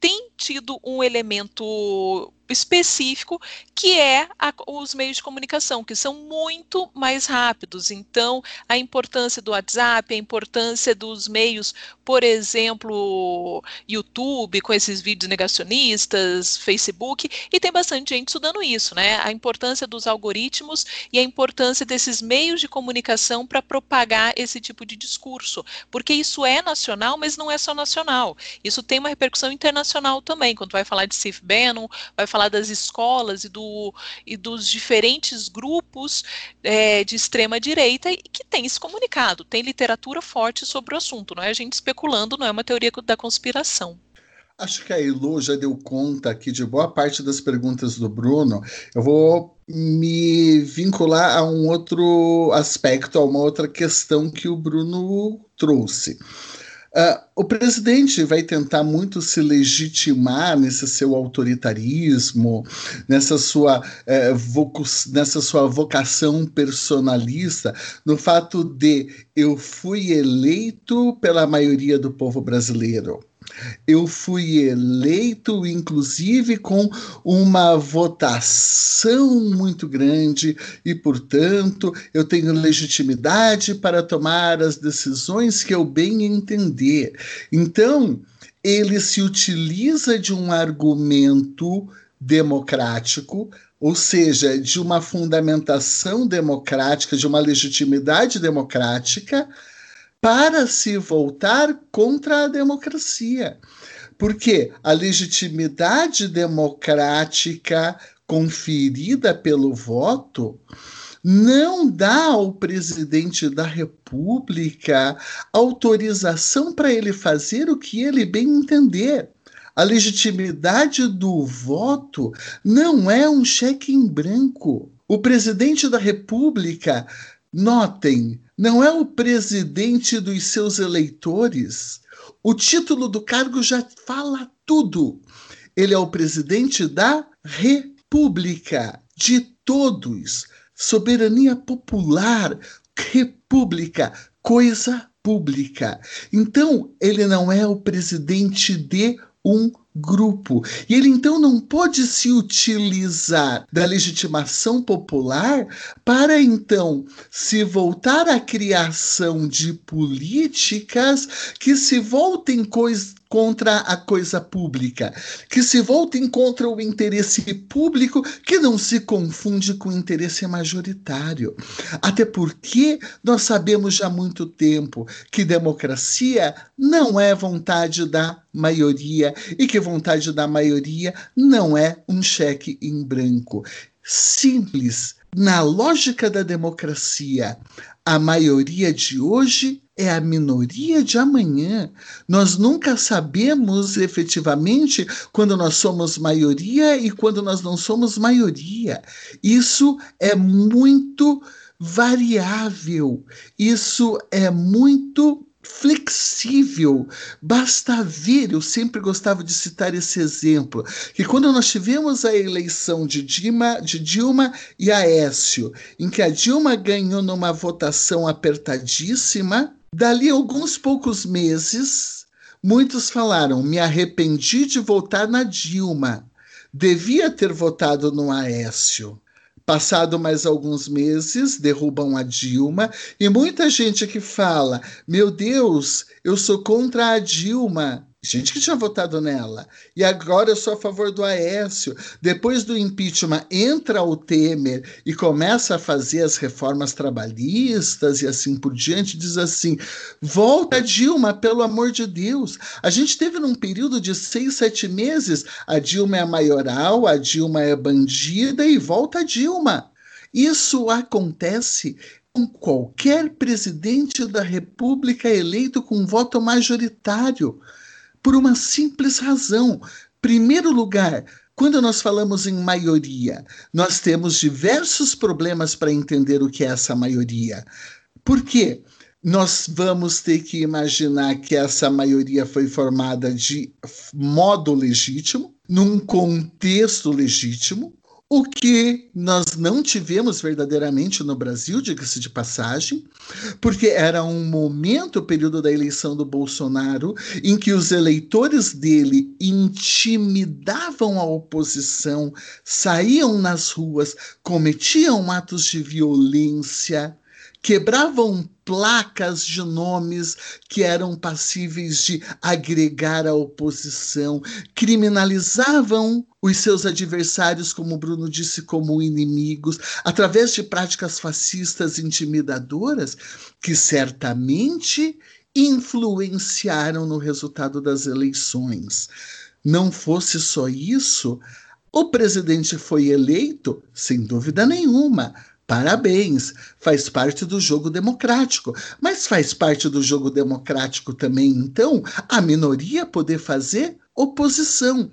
tem tido um elemento específico, que é a, os meios de comunicação, que são muito mais rápidos. Então, a importância do WhatsApp, a importância dos meios, por exemplo, YouTube, com esses vídeos negacionistas, Facebook, e tem bastante gente estudando isso, né? A importância dos algoritmos e a importância desses meios de comunicação para propagar esse tipo de discurso, porque isso é nacional, mas não é só nacional. Isso tem uma repercussão internacional também. Quando vai falar de Steve Bannon, vai falar das escolas e, do, e dos diferentes grupos é, de extrema direita que têm se comunicado, tem literatura forte sobre o assunto, não é a gente especulando, não é uma teoria da conspiração. Acho que a Elu já deu conta aqui de boa parte das perguntas do Bruno. Eu vou me vincular a um outro aspecto, a uma outra questão que o Bruno trouxe. Uh, o presidente vai tentar muito se legitimar nesse seu autoritarismo, nessa sua, eh, nessa sua vocação personalista, no fato de eu fui eleito pela maioria do povo brasileiro. Eu fui eleito, inclusive, com uma votação muito grande e, portanto, eu tenho legitimidade para tomar as decisões que eu bem entender. Então, ele se utiliza de um argumento democrático, ou seja, de uma fundamentação democrática, de uma legitimidade democrática para se voltar contra a democracia. Porque a legitimidade democrática conferida pelo voto não dá ao presidente da República autorização para ele fazer o que ele bem entender. A legitimidade do voto não é um cheque em branco. O presidente da República, notem, não é o presidente dos seus eleitores. O título do cargo já fala tudo. Ele é o presidente da República, de todos. Soberania popular, república, coisa pública. Então, ele não é o presidente de um grupo. E ele então não pode se utilizar da legitimação popular para então se voltar à criação de políticas que se voltem coisas contra a coisa pública, que se voltem contra o interesse público, que não se confunde com o interesse majoritário. Até porque nós sabemos já há muito tempo que democracia não é vontade da maioria e que vontade da maioria não é um cheque em branco. Simples. Na lógica da democracia, a maioria de hoje é a minoria de amanhã. Nós nunca sabemos efetivamente quando nós somos maioria e quando nós não somos maioria. Isso é muito variável, isso é muito flexível. Basta ver, eu sempre gostava de citar esse exemplo, que quando nós tivemos a eleição de Dilma, de Dilma e Aécio, em que a Dilma ganhou numa votação apertadíssima, dali alguns poucos meses, muitos falaram: "Me arrependi de votar na Dilma. Devia ter votado no Aécio." Passado mais alguns meses, derrubam a Dilma e muita gente que fala: Meu Deus, eu sou contra a Dilma gente que tinha votado nela. E agora eu sou a favor do Aécio. Depois do impeachment, entra o Temer e começa a fazer as reformas trabalhistas e assim por diante. Diz assim: volta Dilma, pelo amor de Deus. A gente teve num período de seis, sete meses. A Dilma é maioral, a Dilma é bandida e volta a Dilma. Isso acontece com qualquer presidente da República eleito com voto majoritário por uma simples razão. Primeiro lugar, quando nós falamos em maioria, nós temos diversos problemas para entender o que é essa maioria. Por quê? Nós vamos ter que imaginar que essa maioria foi formada de modo legítimo, num contexto legítimo, o que nós não tivemos verdadeiramente no Brasil, diga-se de passagem, porque era um momento, o período da eleição do Bolsonaro, em que os eleitores dele intimidavam a oposição, saíam nas ruas, cometiam atos de violência, quebravam placas de nomes que eram passíveis de agregar a oposição, criminalizavam os seus adversários, como Bruno disse, como inimigos, através de práticas fascistas intimidadoras que certamente influenciaram no resultado das eleições. Não fosse só isso, o presidente foi eleito, sem dúvida nenhuma, Parabéns, faz parte do jogo democrático. Mas faz parte do jogo democrático também, então, a minoria poder fazer oposição.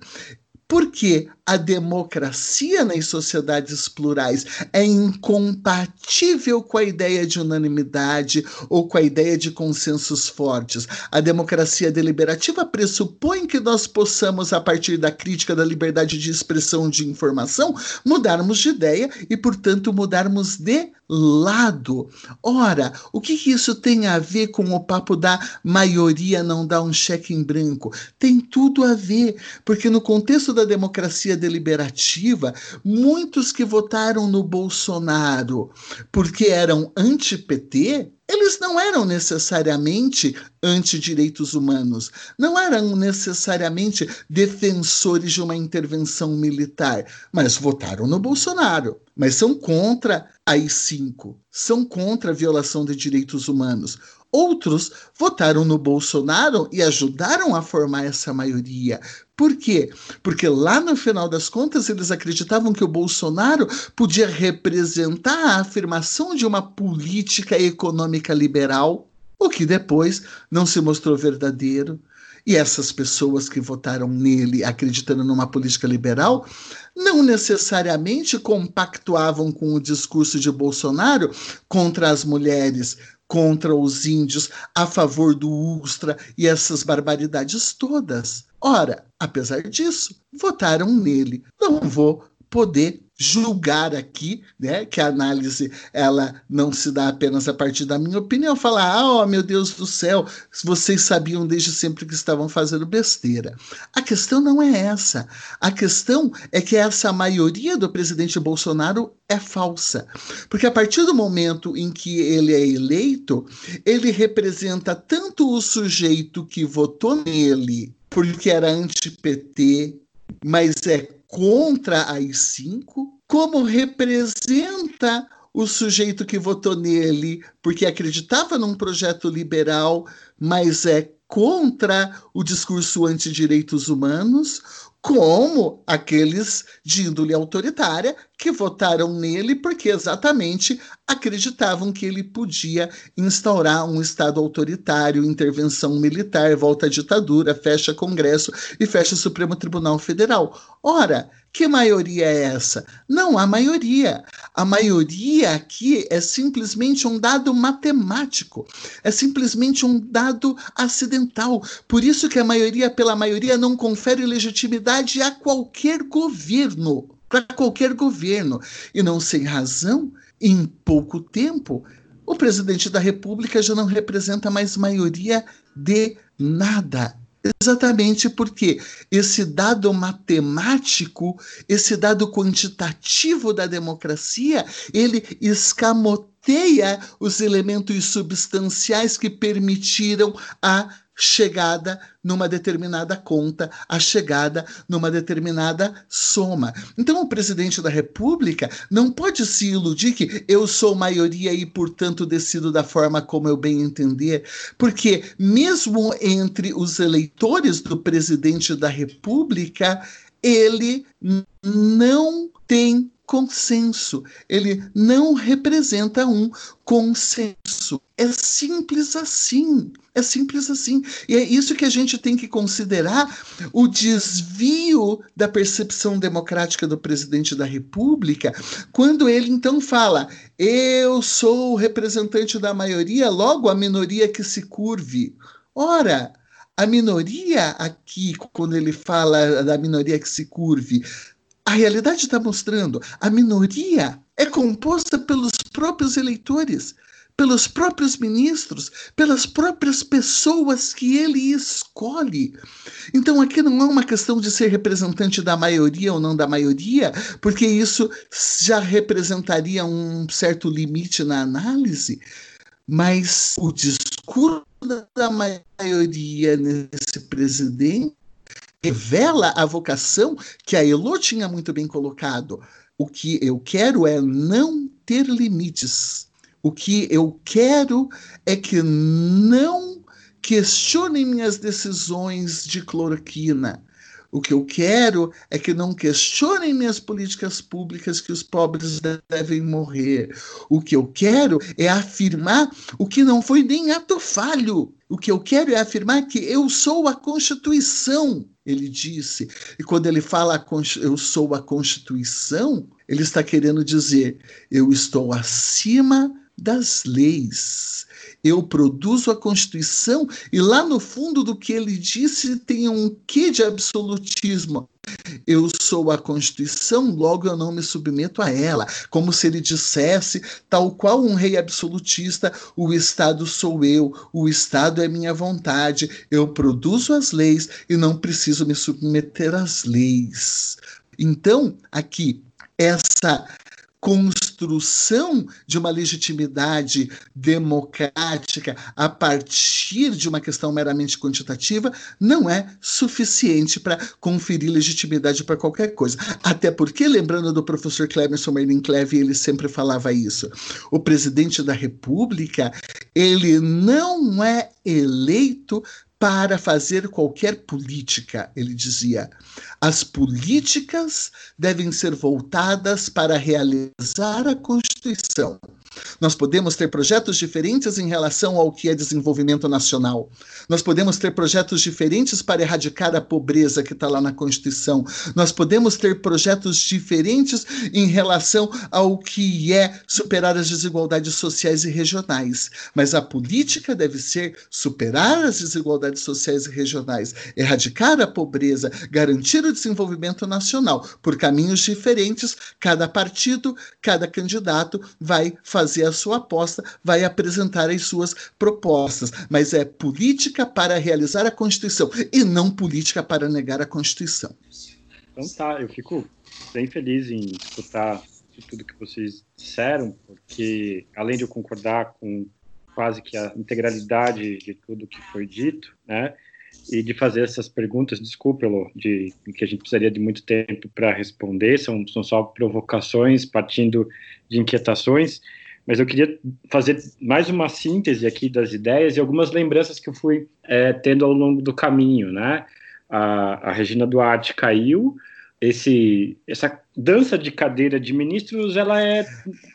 Porque a democracia nas sociedades plurais é incompatível com a ideia de unanimidade ou com a ideia de consensos fortes. A democracia deliberativa pressupõe que nós possamos, a partir da crítica da liberdade de expressão de informação, mudarmos de ideia e, portanto, mudarmos de lado. Ora, o que, que isso tem a ver com o papo da maioria não dar um cheque em branco? Tem tudo a ver, porque no contexto da democracia deliberativa, muitos que votaram no Bolsonaro porque eram anti-PT, eles não eram necessariamente anti-direitos humanos, não eram necessariamente defensores de uma intervenção militar, mas votaram no Bolsonaro. Mas são contra a I-5, são contra a violação de direitos humanos. Outros votaram no Bolsonaro e ajudaram a formar essa maioria. Por quê? Porque lá no final das contas eles acreditavam que o Bolsonaro podia representar a afirmação de uma política econômica liberal, o que depois não se mostrou verdadeiro. E essas pessoas que votaram nele acreditando numa política liberal não necessariamente compactuavam com o discurso de Bolsonaro contra as mulheres, contra os índios, a favor do Ustra e essas barbaridades todas. Ora, apesar disso, votaram nele. Não vou poder julgar aqui, né, que a análise ela não se dá apenas a partir da minha opinião, falar, ah, oh, meu Deus do céu, vocês sabiam desde sempre que estavam fazendo besteira. A questão não é essa. A questão é que essa maioria do presidente Bolsonaro é falsa. Porque a partir do momento em que ele é eleito, ele representa tanto o sujeito que votou nele porque era anti-PT, mas é contra a AI-5, como representa o sujeito que votou nele porque acreditava num projeto liberal, mas é contra o discurso anti-direitos humanos, como aqueles de índole autoritária que votaram nele porque exatamente acreditavam que ele podia instaurar um Estado autoritário, intervenção militar, volta à ditadura, fecha Congresso e fecha Supremo Tribunal Federal. Ora, Que maioria é essa? Não há maioria. A maioria aqui é simplesmente um dado matemático, é simplesmente um dado acidental. Por isso que a maioria pela maioria não confere legitimidade a qualquer governo, para qualquer governo. E não sem razão, em pouco tempo, o presidente da República já não representa mais maioria de nada. Exatamente porque esse dado matemático, esse dado quantitativo da democracia, ele escamoteia os elementos substanciais que permitiram a chegada numa determinada conta, a chegada numa determinada soma. Então, o presidente da República não pode se iludir que eu sou maioria e, portanto, decido da forma como eu bem entender, porque, mesmo entre os eleitores do presidente da República, ele não tem consenso. Ele não representa um consenso. É simples assim. É simples assim. E é isso que a gente tem que considerar o desvio da percepção democrática do presidente da República, quando ele então fala: eu sou o representante da maioria, logo a minoria que se curve. Ora, a minoria aqui, quando ele fala da minoria que se curve, a realidade está mostrando a minoria é composta pelos próprios eleitores, pelos próprios ministros, pelas próprias pessoas que ele escolhe. Então aqui não é uma questão de ser representante da maioria ou não da maioria, porque isso já representaria um certo limite na análise, mas o discurso da maioria nesse presidente revela a vocação que a Elo tinha muito bem colocado. O que eu quero é não ter limites. O que eu quero é que não questionem minhas decisões de cloroquina. O que eu quero é que não questionem minhas políticas públicas que os pobres devem morrer. O que eu quero é afirmar o que não foi nem ato falho. O que eu quero é afirmar que eu sou a Constituição, ele disse. E quando ele fala eu sou a Constituição, ele está querendo dizer eu estou acima das leis eu produzo a Constituição, e lá no fundo do que ele disse tem um quê de absolutismo. Eu sou a Constituição, logo eu não me submeto a ela. Como se ele dissesse, tal qual um rei absolutista, o Estado sou eu, o Estado é minha vontade, eu produzo as leis e não preciso me submeter às leis. Então, aqui, essa construção de uma legitimidade democrática a partir de uma questão meramente quantitativa não é suficiente para conferir legitimidade para qualquer coisa. Até porque, lembrando do professor Clemerson Merlin Cleve, ele sempre falava isso. O presidente da República, ele não é eleito para fazer qualquer política, ele dizia. As políticas devem ser voltadas para realizar a Constituição. Nós podemos ter projetos diferentes em relação ao que é desenvolvimento nacional. Nós podemos ter projetos diferentes para erradicar a pobreza que está lá na Constituição. Nós podemos ter projetos diferentes em relação ao que é superar as desigualdades sociais e regionais. Mas a política deve ser superar as desigualdades sociais e regionais, erradicar a pobreza, garantir o desenvolvimento nacional. Por caminhos diferentes, cada partido, cada candidato vai fazer a sua aposta, vai apresentar as suas propostas. Mas é política para realizar a Constituição e não política para negar a Constituição. Então tá, eu fico bem feliz em escutar tudo que vocês disseram, porque além de eu concordar com quase que a integralidade de tudo que foi dito, né? e de fazer essas perguntas, desculpe, de, de que a gente precisaria de muito tempo para responder, são, são só provocações partindo de inquietações, mas eu queria fazer mais uma síntese aqui das ideias e algumas lembranças que eu fui é, tendo ao longo do caminho, né? A, a Regina Duarte caiu, esse, essa dança de cadeira de ministros, ela é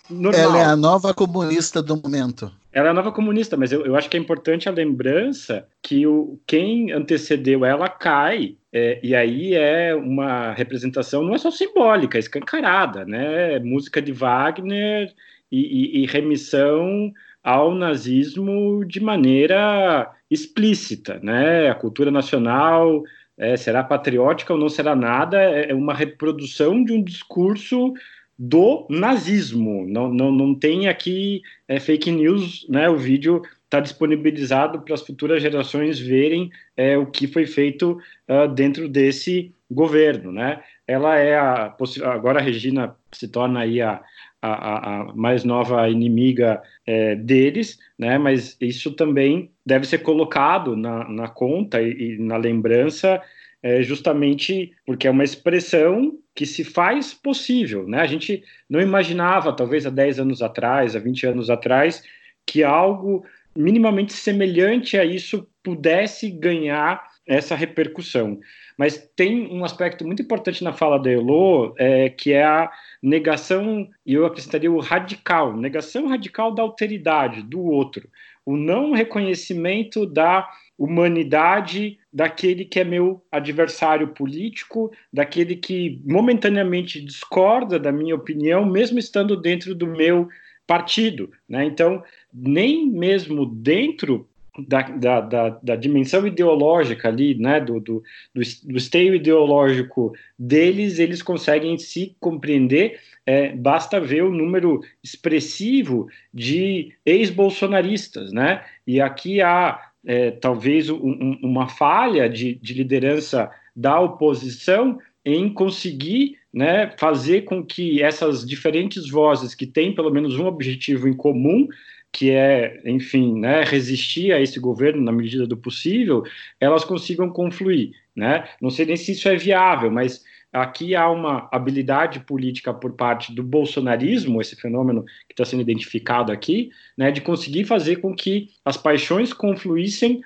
normal. Ela é a nova comunista do momento. Ela é a nova comunista, mas eu, eu acho que é importante a lembrança que o, quem antecedeu ela cai, é, e aí é uma representação, não é só simbólica, é escancarada, né? Música de Wagner e, e, e remissão ao nazismo de maneira explícita, né? A cultura nacional é, será patriótica ou não será nada, é, é uma reprodução de um discurso do nazismo. Não, não, não tem aqui é, fake news, né? O vídeo está disponibilizado para as futuras gerações verem é, o que foi feito uh, dentro desse governo, né? Ela é a agora a Regina se torna aí a, a, a mais nova inimiga é, deles, né? Mas isso também deve ser colocado na, na conta e, e na lembrança, é, justamente porque é uma expressão que se faz possível, né? A gente não imaginava, talvez há 10 anos atrás, há 20 anos atrás, que algo minimamente semelhante a isso pudesse ganhar essa repercussão. Mas tem um aspecto muito importante na fala da Elo, é, que é a negação, e eu acrescentaria o radical, negação radical da alteridade, do outro, o não reconhecimento da humanidade daquele que é meu adversário político, daquele que momentaneamente discorda da minha opinião, mesmo estando dentro do meu partido. Né? Então, nem mesmo dentro da, da, da, da, dimensão ideológica ali, né, do, do, do, esteio ideológico deles, eles conseguem se compreender. É, basta ver o número expressivo de ex-bolsonaristas, né? E aqui há é, talvez um, uma falha de, de liderança da oposição em conseguir né, fazer com que essas diferentes vozes que têm pelo menos um objetivo em comum que é, enfim, né, resistir a esse governo na medida do possível, elas consigam confluir, né? Não sei nem se isso é viável, mas aqui há uma habilidade política por parte do bolsonarismo, esse fenômeno que está sendo identificado aqui, né, de conseguir fazer com que as paixões confluíssem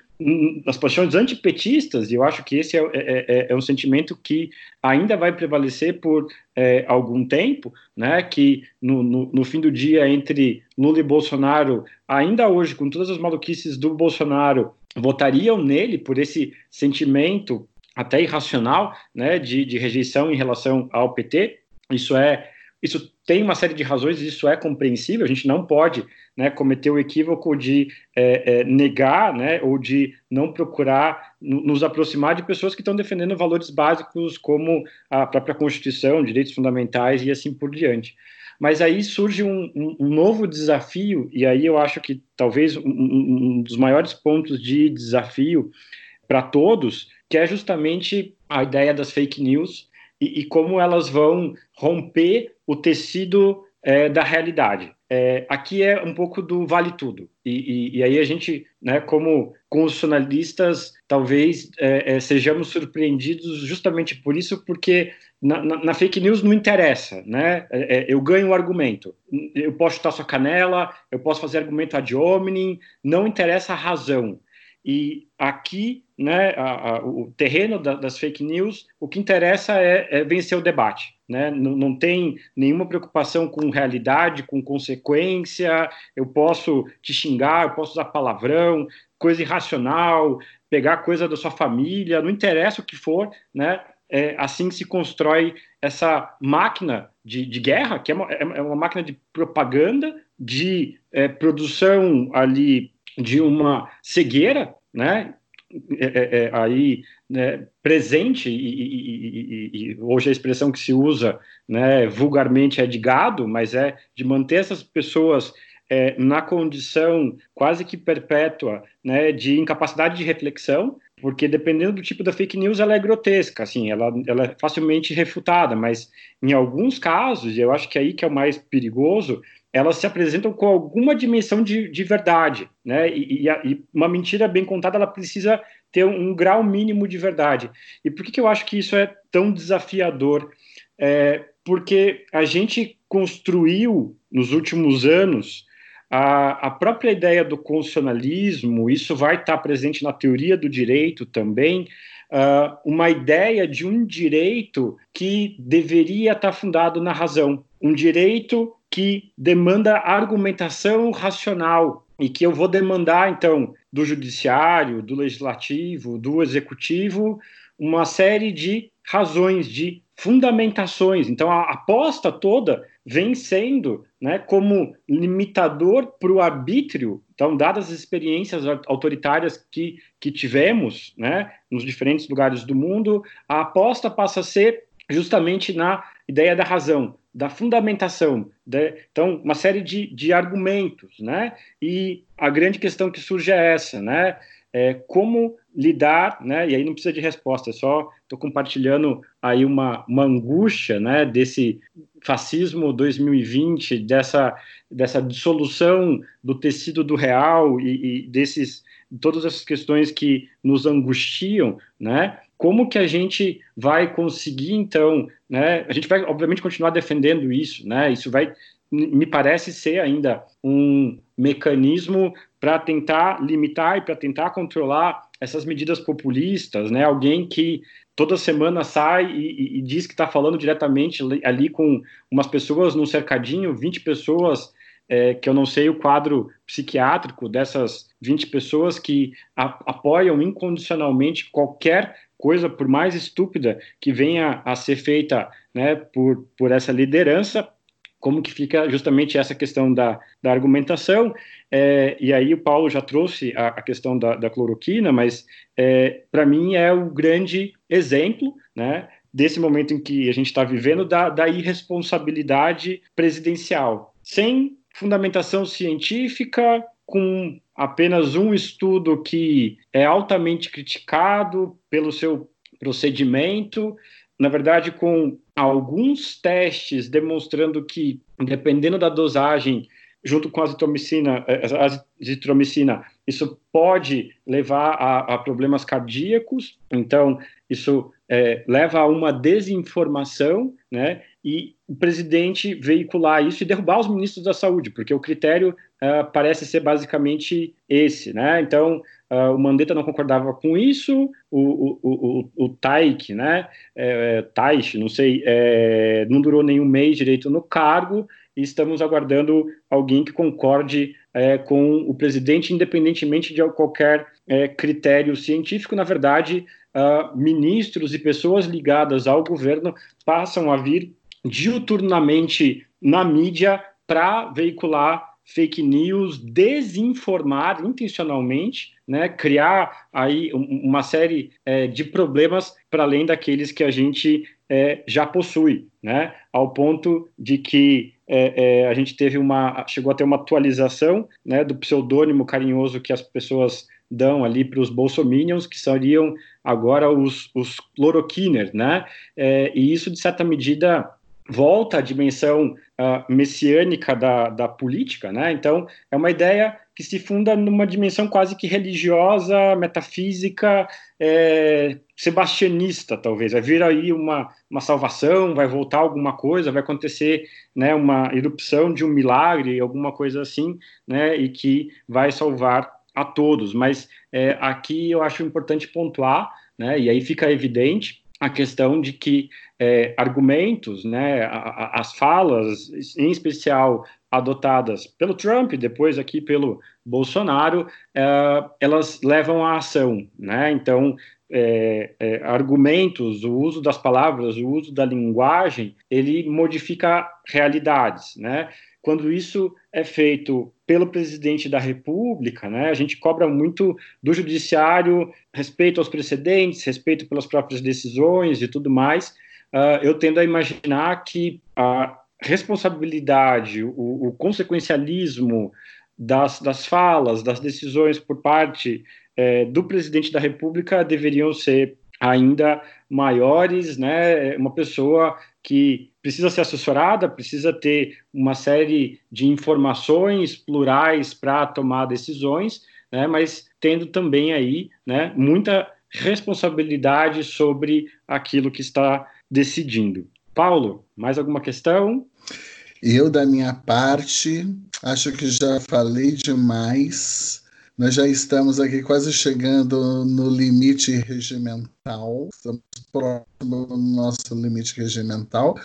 as paixões antipetistas, e eu acho que esse é, é, é, é um sentimento que ainda vai prevalecer por é, algum tempo, né, que no, no, no, fim do dia, entre Lula e Bolsonaro, ainda hoje, com todas as maluquices do Bolsonaro, votariam nele por esse sentimento até irracional né, de, de rejeição em relação ao PT. Isso é isso tem uma série de razões, isso é compreensível, a gente não pode né, cometer o equívoco de é, é, negar né, ou de não procurar nos aproximar de pessoas que estão defendendo valores básicos como a própria Constituição, direitos fundamentais e assim por diante. Mas aí surge um, um, novo desafio, e aí eu acho que talvez um, um dos maiores pontos de desafio para todos, que é justamente a ideia das fake news e, e como elas vão romper o tecido é, da realidade. É, aqui é um pouco do vale tudo. E, e, e aí a gente, né, como constitucionalistas, talvez é, é, sejamos surpreendidos justamente por isso, porque na, na, na fake news não interessa, né? É, é, eu ganho o um argumento. Eu posso chutar sua canela, eu posso fazer argumento ad hominem, não interessa a razão. E aqui, né, a, a, o terreno da, das fake news, o que interessa é, é vencer o debate. Né? Não, não, tem nenhuma preocupação com realidade, com consequência. Eu posso te xingar, eu posso usar palavrão, coisa irracional, pegar coisa da sua família, não interessa o que for, né? É, assim se constrói essa máquina de, de guerra, que é uma, é, é uma máquina de propaganda, de é, produção ali de uma cegueira, né? É, é, é, aí né, presente e, e, e, e, hoje a expressão que se usa né, vulgarmente é de gado, mas é de manter essas pessoas é, na condição quase que perpétua né, de incapacidade de reflexão, porque dependendo do tipo da fake news ela é grotesca, assim, ela, ela é facilmente refutada, mas em alguns casos, e eu acho que é aí que é o mais perigoso, elas se apresentam com alguma dimensão de, de verdade, né? E, e, a, e, uma mentira bem contada, ela precisa ter um, um, grau mínimo de verdade. E por que, que eu acho que isso é tão desafiador? É, porque a gente construiu nos últimos anos a, a própria ideia do constitucionalismo, isso vai estar presente na teoria do direito também, uh, uma ideia de um direito que deveria estar fundado na razão, um direito que demanda argumentação racional e que eu vou demandar então do judiciário, do legislativo, do executivo uma série de razões, de fundamentações. Então a aposta toda vem sendo né, como limitador para o arbítrio. Então, dadas as experiências autoritárias que, que tivemos né, nos diferentes lugares do mundo, a aposta passa a ser justamente na ideia da razão, da fundamentação. De, então, uma série de, de argumentos. Né? E a grande questão que surge é essa, né? É, como lidar, né? E aí não precisa de resposta, é só estou compartilhando aí uma, uma angústia, né? Desse fascismo 2020, dessa, dessa dissolução do tecido do real e, e desses todas essas questões que nos angustiam, né? Como que a gente vai conseguir então, né? A gente vai obviamente continuar defendendo isso, né? Isso vai me parece ser ainda um mecanismo para tentar limitar e para tentar controlar essas medidas populistas, né? Alguém que toda semana sai e, e diz que está falando diretamente ali com umas pessoas num cercadinho, 20 pessoas, é, que eu não sei o quadro psiquiátrico dessas 20 pessoas que apoiam incondicionalmente qualquer coisa, por mais estúpida que venha a ser feita né, por, por essa liderança, como que fica justamente essa questão da, da argumentação. É, e aí o Paulo já trouxe a, a questão da, da, cloroquina, mas é, para mim é o grande exemplo, né, desse momento em que a gente está vivendo da, da irresponsabilidade presidencial, sem fundamentação científica, com apenas um estudo que é altamente criticado pelo seu procedimento, na verdade, com alguns testes demonstrando que, dependendo da dosagem, junto com a azitromicina, eh, a isso pode levar a, a problemas cardíacos, então isso é, leva a uma desinformação, né? E o presidente veicular isso e derrubar os ministros da saúde, porque o critério uh, parece ser basicamente esse, né? Então, uh, o Mandetta não concordava com isso, o, o, o, o Taik, né? É, Taish, não sei, é, não durou nenhum mês direito no cargo, e estamos aguardando alguém que concorde é, com o presidente, independentemente de qualquer é, critério científico. Na verdade, uh, ministros e pessoas ligadas ao governo passam a vir diuturnamente na mídia para veicular fake news, desinformar intencionalmente, né, criar aí uma série é, de problemas para além daqueles que a gente é, já possui, né, ao ponto de que é, é, a gente teve uma, chegou a ter uma atualização, né, do pseudônimo carinhoso que as pessoas dão ali para os bolsominions, que seriam agora os, os cloroquiners, né, é, e isso de certa medida volta à dimensão uh, messiânica da, da política, né? Então, é uma ideia que se funda numa dimensão quase que religiosa, metafísica, é, sebastianista, talvez. Vai vir aí uma, uma salvação, vai voltar alguma coisa, vai acontecer né, uma erupção de um milagre, alguma coisa assim, né, e que vai salvar a todos. Mas é, aqui eu acho importante pontuar, né, e aí fica evidente a questão de que é, argumentos, né, a, a, as falas, em especial adotadas pelo Trump, depois aqui pelo Bolsonaro, é, elas levam à ação, né? Então, é, é, argumentos, o uso das palavras, o uso da linguagem, ele modifica realidades, né? Quando isso é feito pelo presidente da República, né, a gente cobra muito do judiciário respeito aos precedentes, respeito pelas próprias decisões e tudo mais. Uh, eu tendo a imaginar que a responsabilidade, o, o consequencialismo das, das falas, das decisões por parte é, do presidente da República deveriam ser ainda maiores, né? Uma pessoa que precisa ser assessorada, precisa ter uma série de informações plurais para tomar decisões, né? Mas tendo também aí, né? Muita responsabilidade sobre aquilo que está decidindo. Paulo, mais alguma questão? Eu, da minha parte, acho que já falei demais Nós já estamos aqui quase chegando no limite regimental, estamos próximo do nosso limite regimental.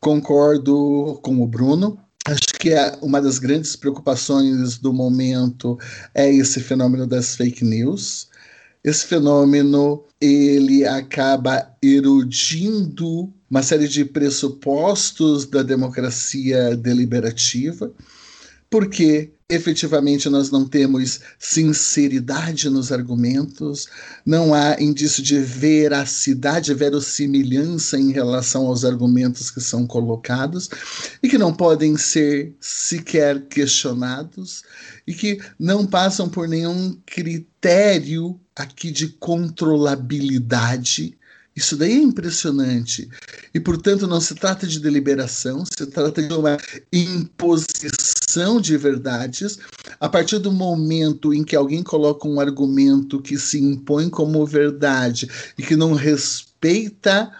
Concordo com o Bruno. Acho que é uma das grandes preocupações do momento é esse fenômeno das fake news. Esse fenômeno ele acaba erudindo uma série de pressupostos da democracia deliberativa, porque efetivamente nós não temos sinceridade nos argumentos, não há indício de veracidade, verossimilhança em relação aos argumentos que são colocados e que não podem ser sequer questionados e que não passam por nenhum critério aqui de controlabilidade isso daí é impressionante. E, portanto, não se trata de deliberação, se trata de uma imposição de verdades. A partir do momento em que alguém coloca um argumento que se impõe como verdade e que não respeita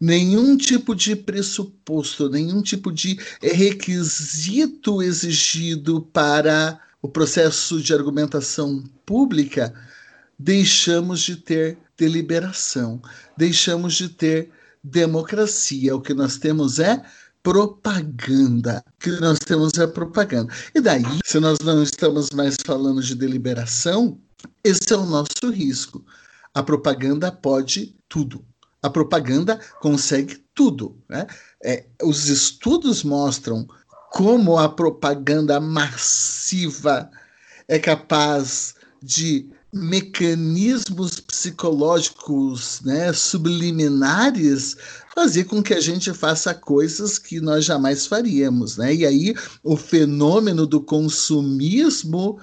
nenhum tipo de pressuposto, nenhum tipo de requisito exigido para o processo de argumentação pública, deixamos de ter deliberação, deixamos de ter democracia. O que nós temos é propaganda. O que nós temos é propaganda. E daí, se nós não estamos mais falando de deliberação, esse é o nosso risco. A propaganda pode tudo. A propaganda consegue tudo. Né? É, os estudos mostram como a propaganda massiva é capaz de mecanismos psicológicos né, subliminares fazer com que a gente faça coisas que nós jamais faríamos. Né? E aí o fenômeno do consumismo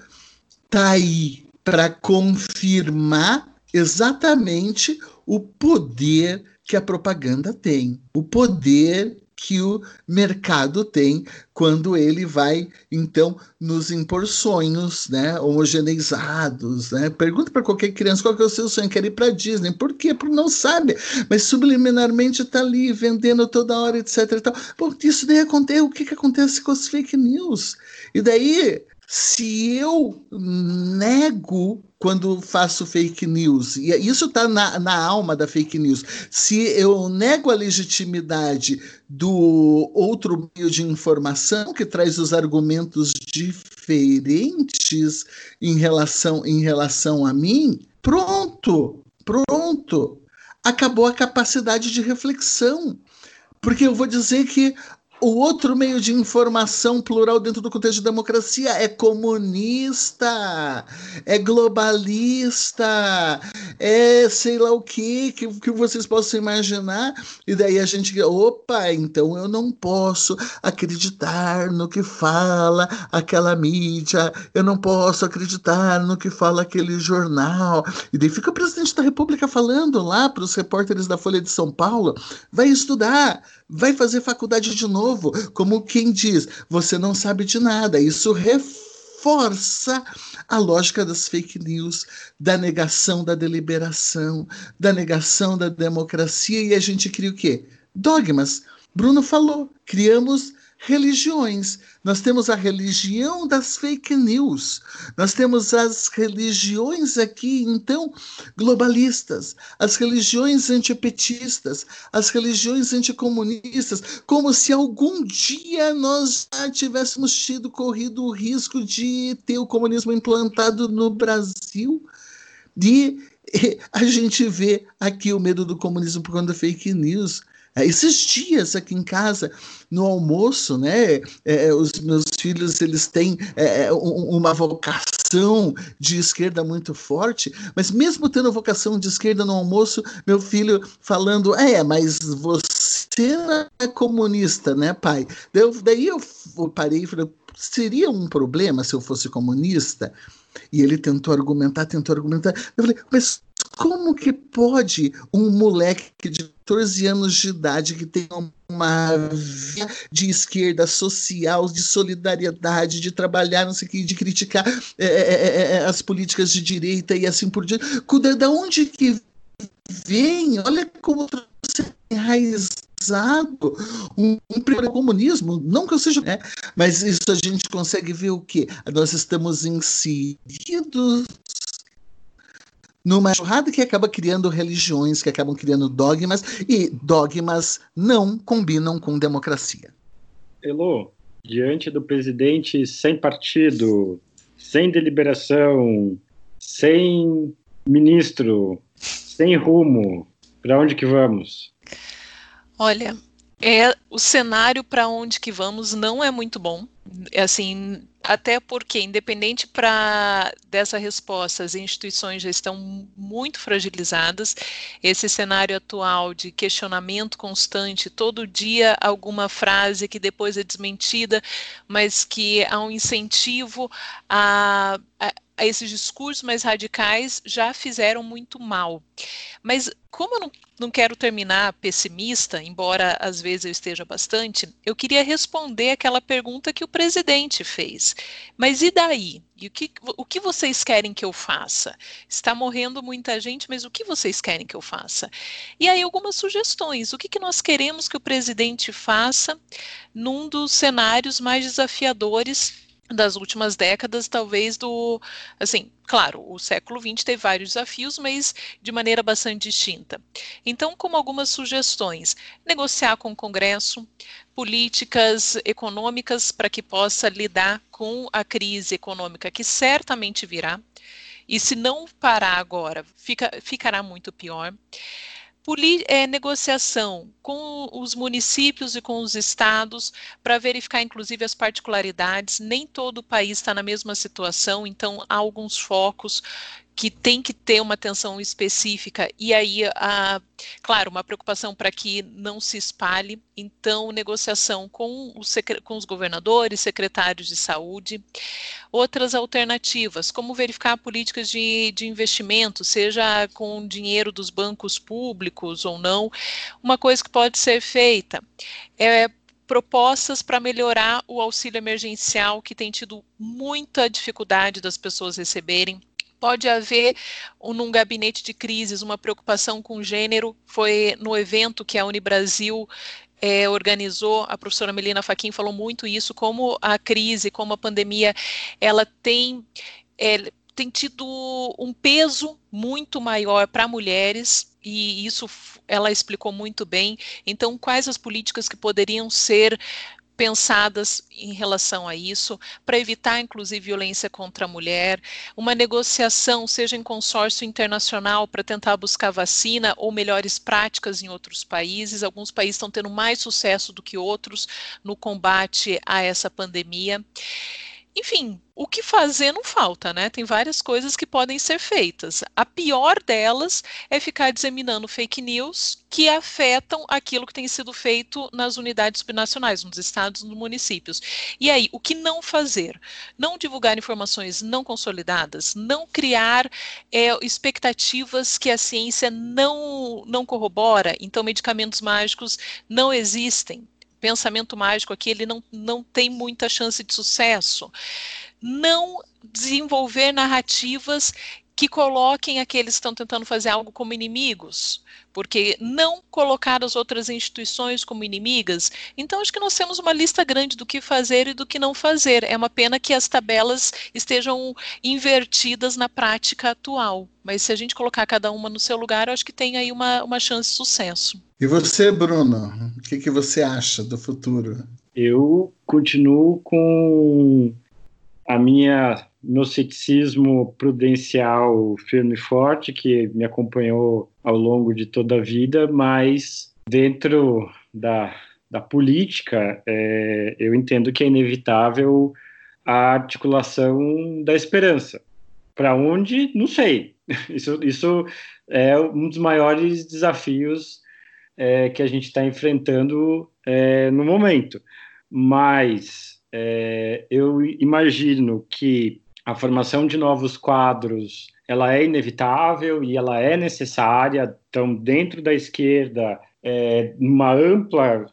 está aí para confirmar exatamente o poder que a propaganda tem, o poder que o mercado tem quando ele vai então nos impor sonhos, né, homogeneizados, né? Pergunta para qualquer criança qual que é o seu sonho, quer ir para Disney? Por quê? Porque não sabe, mas subliminarmente está ali vendendo toda hora, etc. E tal. Bom, isso daí acontece. O que que acontece com as fake news? E daí se eu nego quando faço fake news, e isso está na, na alma da fake news, se eu nego a legitimidade do outro meio de informação que traz os argumentos diferentes em relação, em relação a mim, pronto, pronto. Acabou a capacidade de reflexão. Porque eu vou dizer que o outro meio de informação plural dentro do contexto de democracia é comunista, é globalista, é sei lá o que, que, que vocês possam imaginar. E daí a gente, opa, então eu não posso acreditar no que fala aquela mídia, eu não posso acreditar no que fala aquele jornal. E daí fica o presidente da República falando lá para os repórteres da Folha de São Paulo: vai estudar, vai fazer faculdade de novo, como quem diz, você não sabe de nada. Isso reforça a lógica das fake news, da negação da deliberação, da negação da democracia e a gente cria o quê? Dogmas. Bruno falou, criamos religiões. Nós temos a religião das fake news. Nós temos as religiões aqui, então, globalistas, as religiões antipetistas, as religiões anticomunistas, como se algum dia nós já tivéssemos tido corrido o risco de ter o comunismo implantado no Brasil. E a gente vê aqui o medo do comunismo por conta da fake news. É, esses dias aqui em casa, no almoço, né, é, os meus filhos eles têm é, é uma vocação de esquerda muito forte, mas mesmo tendo vocação de esquerda no almoço, meu filho falando, é, mas você não é comunista, né, pai? Eu, daí eu parei e falei, seria um problema se eu fosse comunista? E ele tentou argumentar, tentou argumentar. Eu falei, mas como que pode um moleque de 14 anos de idade que tem uma via de esquerda social, de solidariedade, de trabalhar, não sei o que, de criticar é, é, é, é as políticas de direita e assim por diante, da onde que vem? Olha como trouxe raiz um, um primeiro comunismo, não que eu seja, né? mas isso a gente consegue ver o que nós estamos inseridos numa churrada que acaba criando religiões, que acabam criando dogmas, e dogmas não combinam com democracia. Elô, diante do presidente sem partido, sem deliberação, sem ministro, sem rumo, para onde que vamos? Olha, é o cenário para onde que vamos não é muito bom. É assim, até porque, independente para dessa resposta, as instituições já estão muito fragilizadas. Esse cenário atual de questionamento constante, todo dia alguma frase que depois é desmentida, mas que há um incentivo a, esses discursos mais radicais já fizeram muito mal. Mas como eu não, não quero terminar pessimista, embora às vezes eu esteja bastante, eu queria responder aquela pergunta que o presidente fez. Mas e daí? E o que, o que vocês querem que eu faça? Está morrendo muita gente, mas o que vocês querem que eu faça? E aí algumas sugestões. O que, que nós queremos que o presidente faça num dos cenários mais desafiadores das últimas décadas, talvez do, assim, claro, o século XX teve vários desafios, mas de maneira bastante distinta. Então, como algumas sugestões, negociar com o Congresso políticas econômicas para que possa lidar com a crise econômica que certamente virá, e se não parar agora, fica, ficará muito pior é, negociação com os municípios e com os estados para verificar, inclusive, as particularidades. Nem todo o país está na mesma situação, então há alguns focos que tem que ter uma atenção específica e aí a claro uma preocupação para que não se espalhe. Então negociação com os, com os governadores secretários de saúde. Outras alternativas como verificar políticas de, de investimento seja com dinheiro dos bancos públicos ou não. Uma coisa que pode ser feita é propostas para melhorar o auxílio emergencial que tem tido muita dificuldade das pessoas receberem Pode haver, num gabinete de crises, uma preocupação com gênero. Foi no evento que a Unibrasil é, organizou, a professora Melina Faquin falou muito isso, como a crise, como a pandemia, ela tem, é, tem tido um peso muito maior para mulheres, e isso ela explicou muito bem. Então, quais as políticas que poderiam ser pensadas em relação a isso, para evitar, inclusive, violência contra a mulher, uma negociação, seja em consórcio internacional, para tentar buscar vacina ou melhores práticas em outros países. Alguns países estão tendo mais sucesso do que outros no combate a essa pandemia. Enfim, o que fazer não falta, né? Tem várias coisas que podem ser feitas. A pior delas é ficar disseminando fake news que afetam aquilo que tem sido feito nas unidades subnacionais, nos estados nos municípios. E aí, o que não fazer? Não divulgar informações não consolidadas, não criar é, expectativas que a ciência não, não corrobora. Então, medicamentos mágicos não existem pensamento mágico aqui, ele não, não tem muita chance de sucesso. Não desenvolver narrativas que coloquem aqueles que estão tentando fazer algo como inimigos, porque não colocar as outras instituições como inimigas. Então, acho que nós temos uma lista grande do que fazer e do que não fazer. É uma pena que as tabelas estejam invertidas na prática atual. Mas se a gente colocar cada uma no seu lugar, eu acho que tem aí uma, uma chance de sucesso. E você, Bruno, o que, que você acha do futuro? Eu continuo com a minha meu ceticismo prudencial firme e forte que me acompanhou ao longo de toda a vida, mas dentro da, da política é, eu entendo que é inevitável a articulação da esperança. Para onde? Não sei. Isso, isso é um dos maiores desafios é, que a gente está enfrentando é, no momento. Mas é, eu imagino que a formação de novos quadros ela é inevitável e ela é necessária. Então, dentro da esquerda, é, uma ampla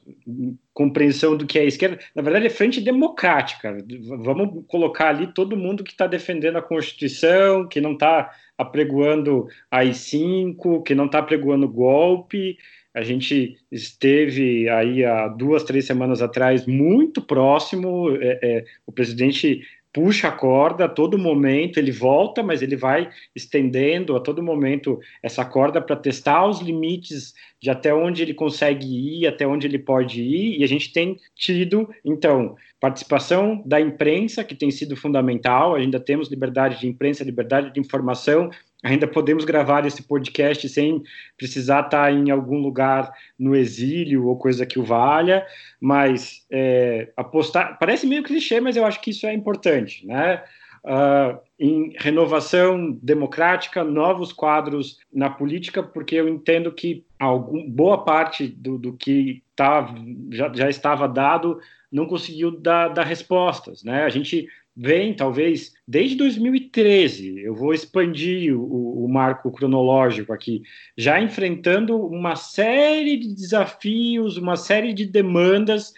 compreensão do que é esquerda, na verdade é frente democrática. Vamos colocar ali todo mundo que está defendendo a Constituição, que não está apregoando AI-5, que não está apregoando golpe, a gente esteve aí há duas, três semanas atrás muito próximo. É, é, o presidente puxa a corda a todo momento, ele volta, mas ele vai estendendo a todo momento essa corda para testar os limites de até onde ele consegue ir, até onde ele pode ir, e a gente tem tido, então, participação da imprensa, que tem sido fundamental, ainda temos liberdade de imprensa, liberdade de informação, ainda podemos gravar esse podcast sem precisar estar em algum lugar no exílio ou coisa que o valha, mas é, apostar parece meio clichê, mas eu acho que isso é importante, né? Uh, em renovação democrática, novos quadros na política, porque eu entendo que algum, boa parte do, do que tá, já, já estava dado não conseguiu dar, dar respostas. Né? A gente vem, talvez, desde 2013, eu vou expandir o, o, marco cronológico aqui, já enfrentando uma série de desafios, uma série de demandas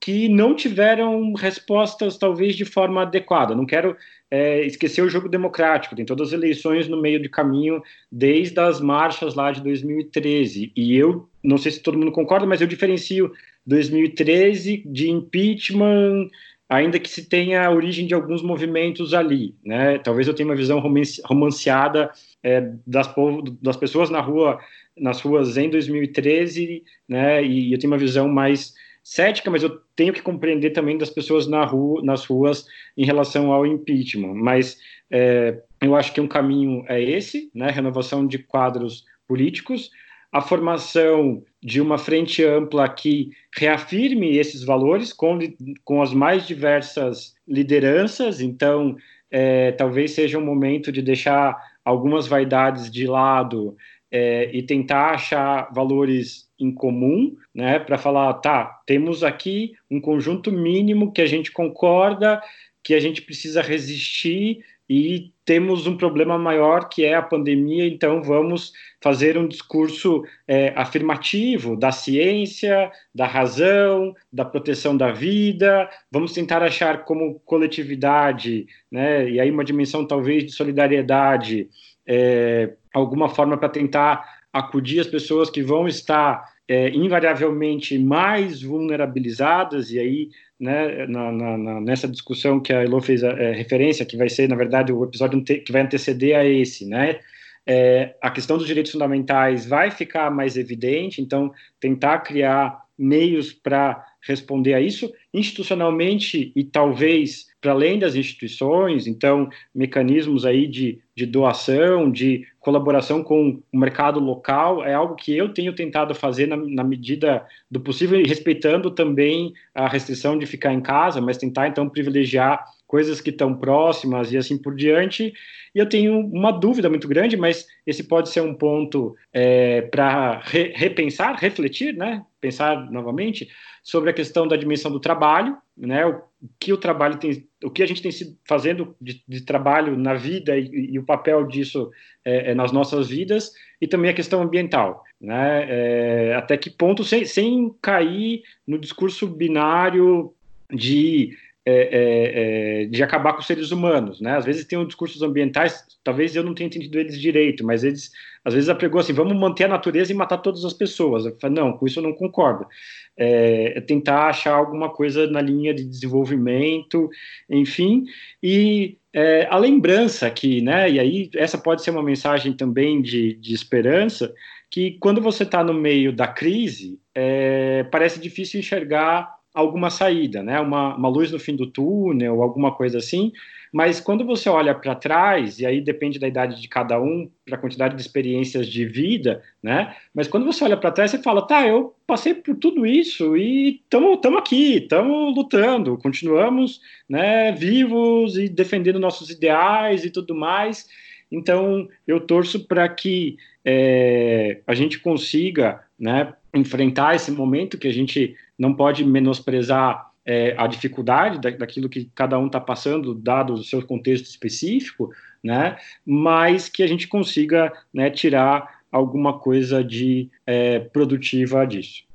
que não tiveram respostas, talvez, de forma adequada. Não quero é, esquecer o jogo democrático, tem todas as eleições no meio do caminho, desde as marchas lá de 2013. E eu, não sei se todo mundo concorda, mas eu diferencio 2013 de impeachment ainda que se tenha a origem de alguns movimentos ali, né? Talvez eu tenha uma visão romanceada é, das, povo, das pessoas na rua, nas ruas em 2013, né? E eu tenho uma visão mais cética, mas eu tenho que compreender também das pessoas na rua, nas ruas em relação ao impeachment. Mas é, eu acho que um caminho é esse, né? Renovação de quadros políticos, a formação de uma frente ampla que reafirme esses valores com, com as mais diversas lideranças. Então, é, talvez seja um momento de deixar algumas vaidades de lado é, e tentar achar valores em comum, né, para falar, tá, temos aqui um conjunto mínimo que a gente concorda, que a gente precisa resistir e temos um problema maior que é a pandemia, então vamos fazer um discurso é, afirmativo da ciência, da razão, da proteção da vida, vamos tentar achar como coletividade, né, e aí uma dimensão talvez de solidariedade, é, alguma forma para tentar acudir as pessoas que vão estar é, invariavelmente mais vulnerabilizadas, e aí né, na, na, nessa discussão que a Elo fez a, é, referência, que vai ser, na verdade, o episódio que vai anteceder a esse, né? É, a questão dos direitos fundamentais vai ficar mais evidente, então, tentar criar meios para responder a isso institucionalmente e talvez para além das instituições, então mecanismos aí de, de doação, de colaboração com o mercado local é algo que eu tenho tentado fazer na, na medida do possível, respeitando também a restrição de ficar em casa, mas tentar então privilegiar coisas que estão próximas e assim por diante. E eu tenho uma dúvida muito grande, mas esse pode ser um ponto é, para re, repensar, refletir, né? Pensar novamente sobre a questão da dimensão do trabalho, né? O que o trabalho tem, o que a gente tem sido fazendo de, de trabalho na vida e, e, o papel disso é, é, nas nossas vidas, e também a questão ambiental, né? É, até que ponto, sem, sem cair no discurso binário de é, é, é, de acabar com os seres humanos, né? Às vezes tem um discursos ambientais, talvez eu não tenha entendido eles direito, mas eles às vezes apregou assim, vamos manter a natureza e matar todas as pessoas. Eu não, com isso eu não concordo. É, é, tentar achar alguma coisa na linha de desenvolvimento, enfim, e é, a lembrança aqui, né? E aí essa pode ser uma mensagem também de, de esperança, que quando você está no meio da crise, é, parece difícil enxergar alguma saída, né? Uma, uma luz no fim do túnel, alguma coisa assim. Mas quando você olha para trás, e aí depende da idade de cada um, da quantidade de experiências de vida, né? Mas quando você olha para trás, você fala, tá, eu passei por tudo isso e estamos aqui, estamos lutando, continuamos né, vivos e defendendo nossos ideais e tudo mais. Então, eu torço para que é, a gente consiga né, enfrentar esse momento que a gente não pode menosprezar é, a dificuldade da, daquilo que cada um está passando, dado o seu contexto específico, né, mas que a gente consiga né, tirar alguma coisa de é, produtiva disso.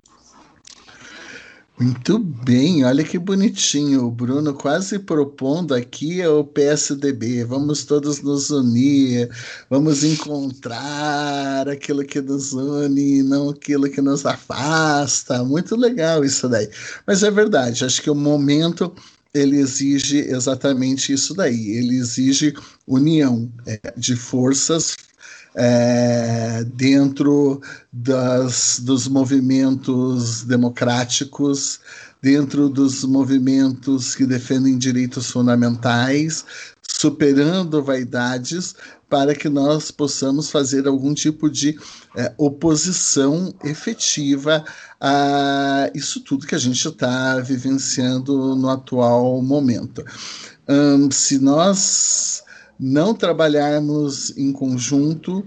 Muito bem, olha que bonitinho. O Bruno quase propondo aqui o PSDB. Vamos todos nos unir, vamos encontrar aquilo que nos une, não aquilo que nos afasta. Muito legal isso daí. Mas é verdade, acho que o momento ele exige exatamente isso daí. Ele exige união é, de forças é, dentro das, dos movimentos democráticos, dentro dos movimentos que defendem direitos fundamentais, superando vaidades, para que nós possamos fazer algum tipo de é, oposição efetiva a isso tudo que a gente está vivenciando no atual momento. Se nós não trabalharmos em conjunto,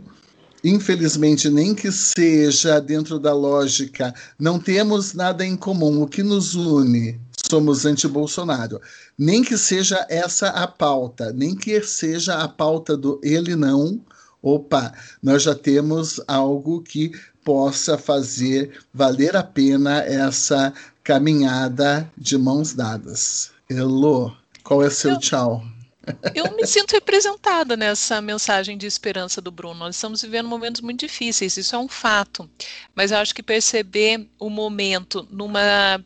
infelizmente, nem que seja dentro da lógica, não temos nada em comum. O que nos une? Somos anti-Bolsonaro. Nem que seja essa a pauta, nem que seja a pauta do ele não. Opa, nós já temos algo que possa fazer valer a pena essa caminhada de mãos dadas. Elô, qual é seu Eu... tchau? Eu me sinto representada nessa mensagem de esperança do Bruno. Nós estamos vivendo momentos muito difíceis, isso é um fato. Mas eu acho que perceber o momento numa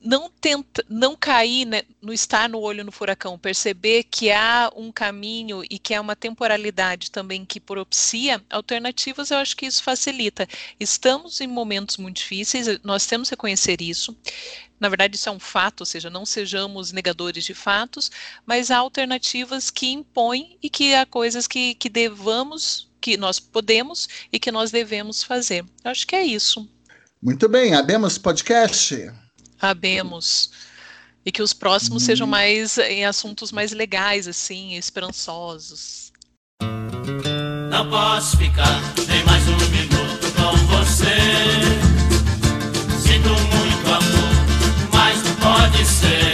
não tenta, não cair né, no estar no olho no furacão, perceber que há um caminho e que há uma temporalidade também que propicia alternativas, eu acho que isso facilita. Estamos em momentos muito difíceis, nós temos que reconhecer isso. Na verdade, isso é um fato, ou seja, não sejamos negadores de fatos, mas há alternativas que impõem e que há coisas que, que devamos, que nós podemos e que nós devemos fazer. Eu acho que é isso. Muito bem, abemos podcast. Sabemos. E que os próximos hum. sejam mais em assuntos mais legais, assim, esperançosos. Não posso ficar nem mais um minuto com você. Sinto muito amor, mas não pode ser.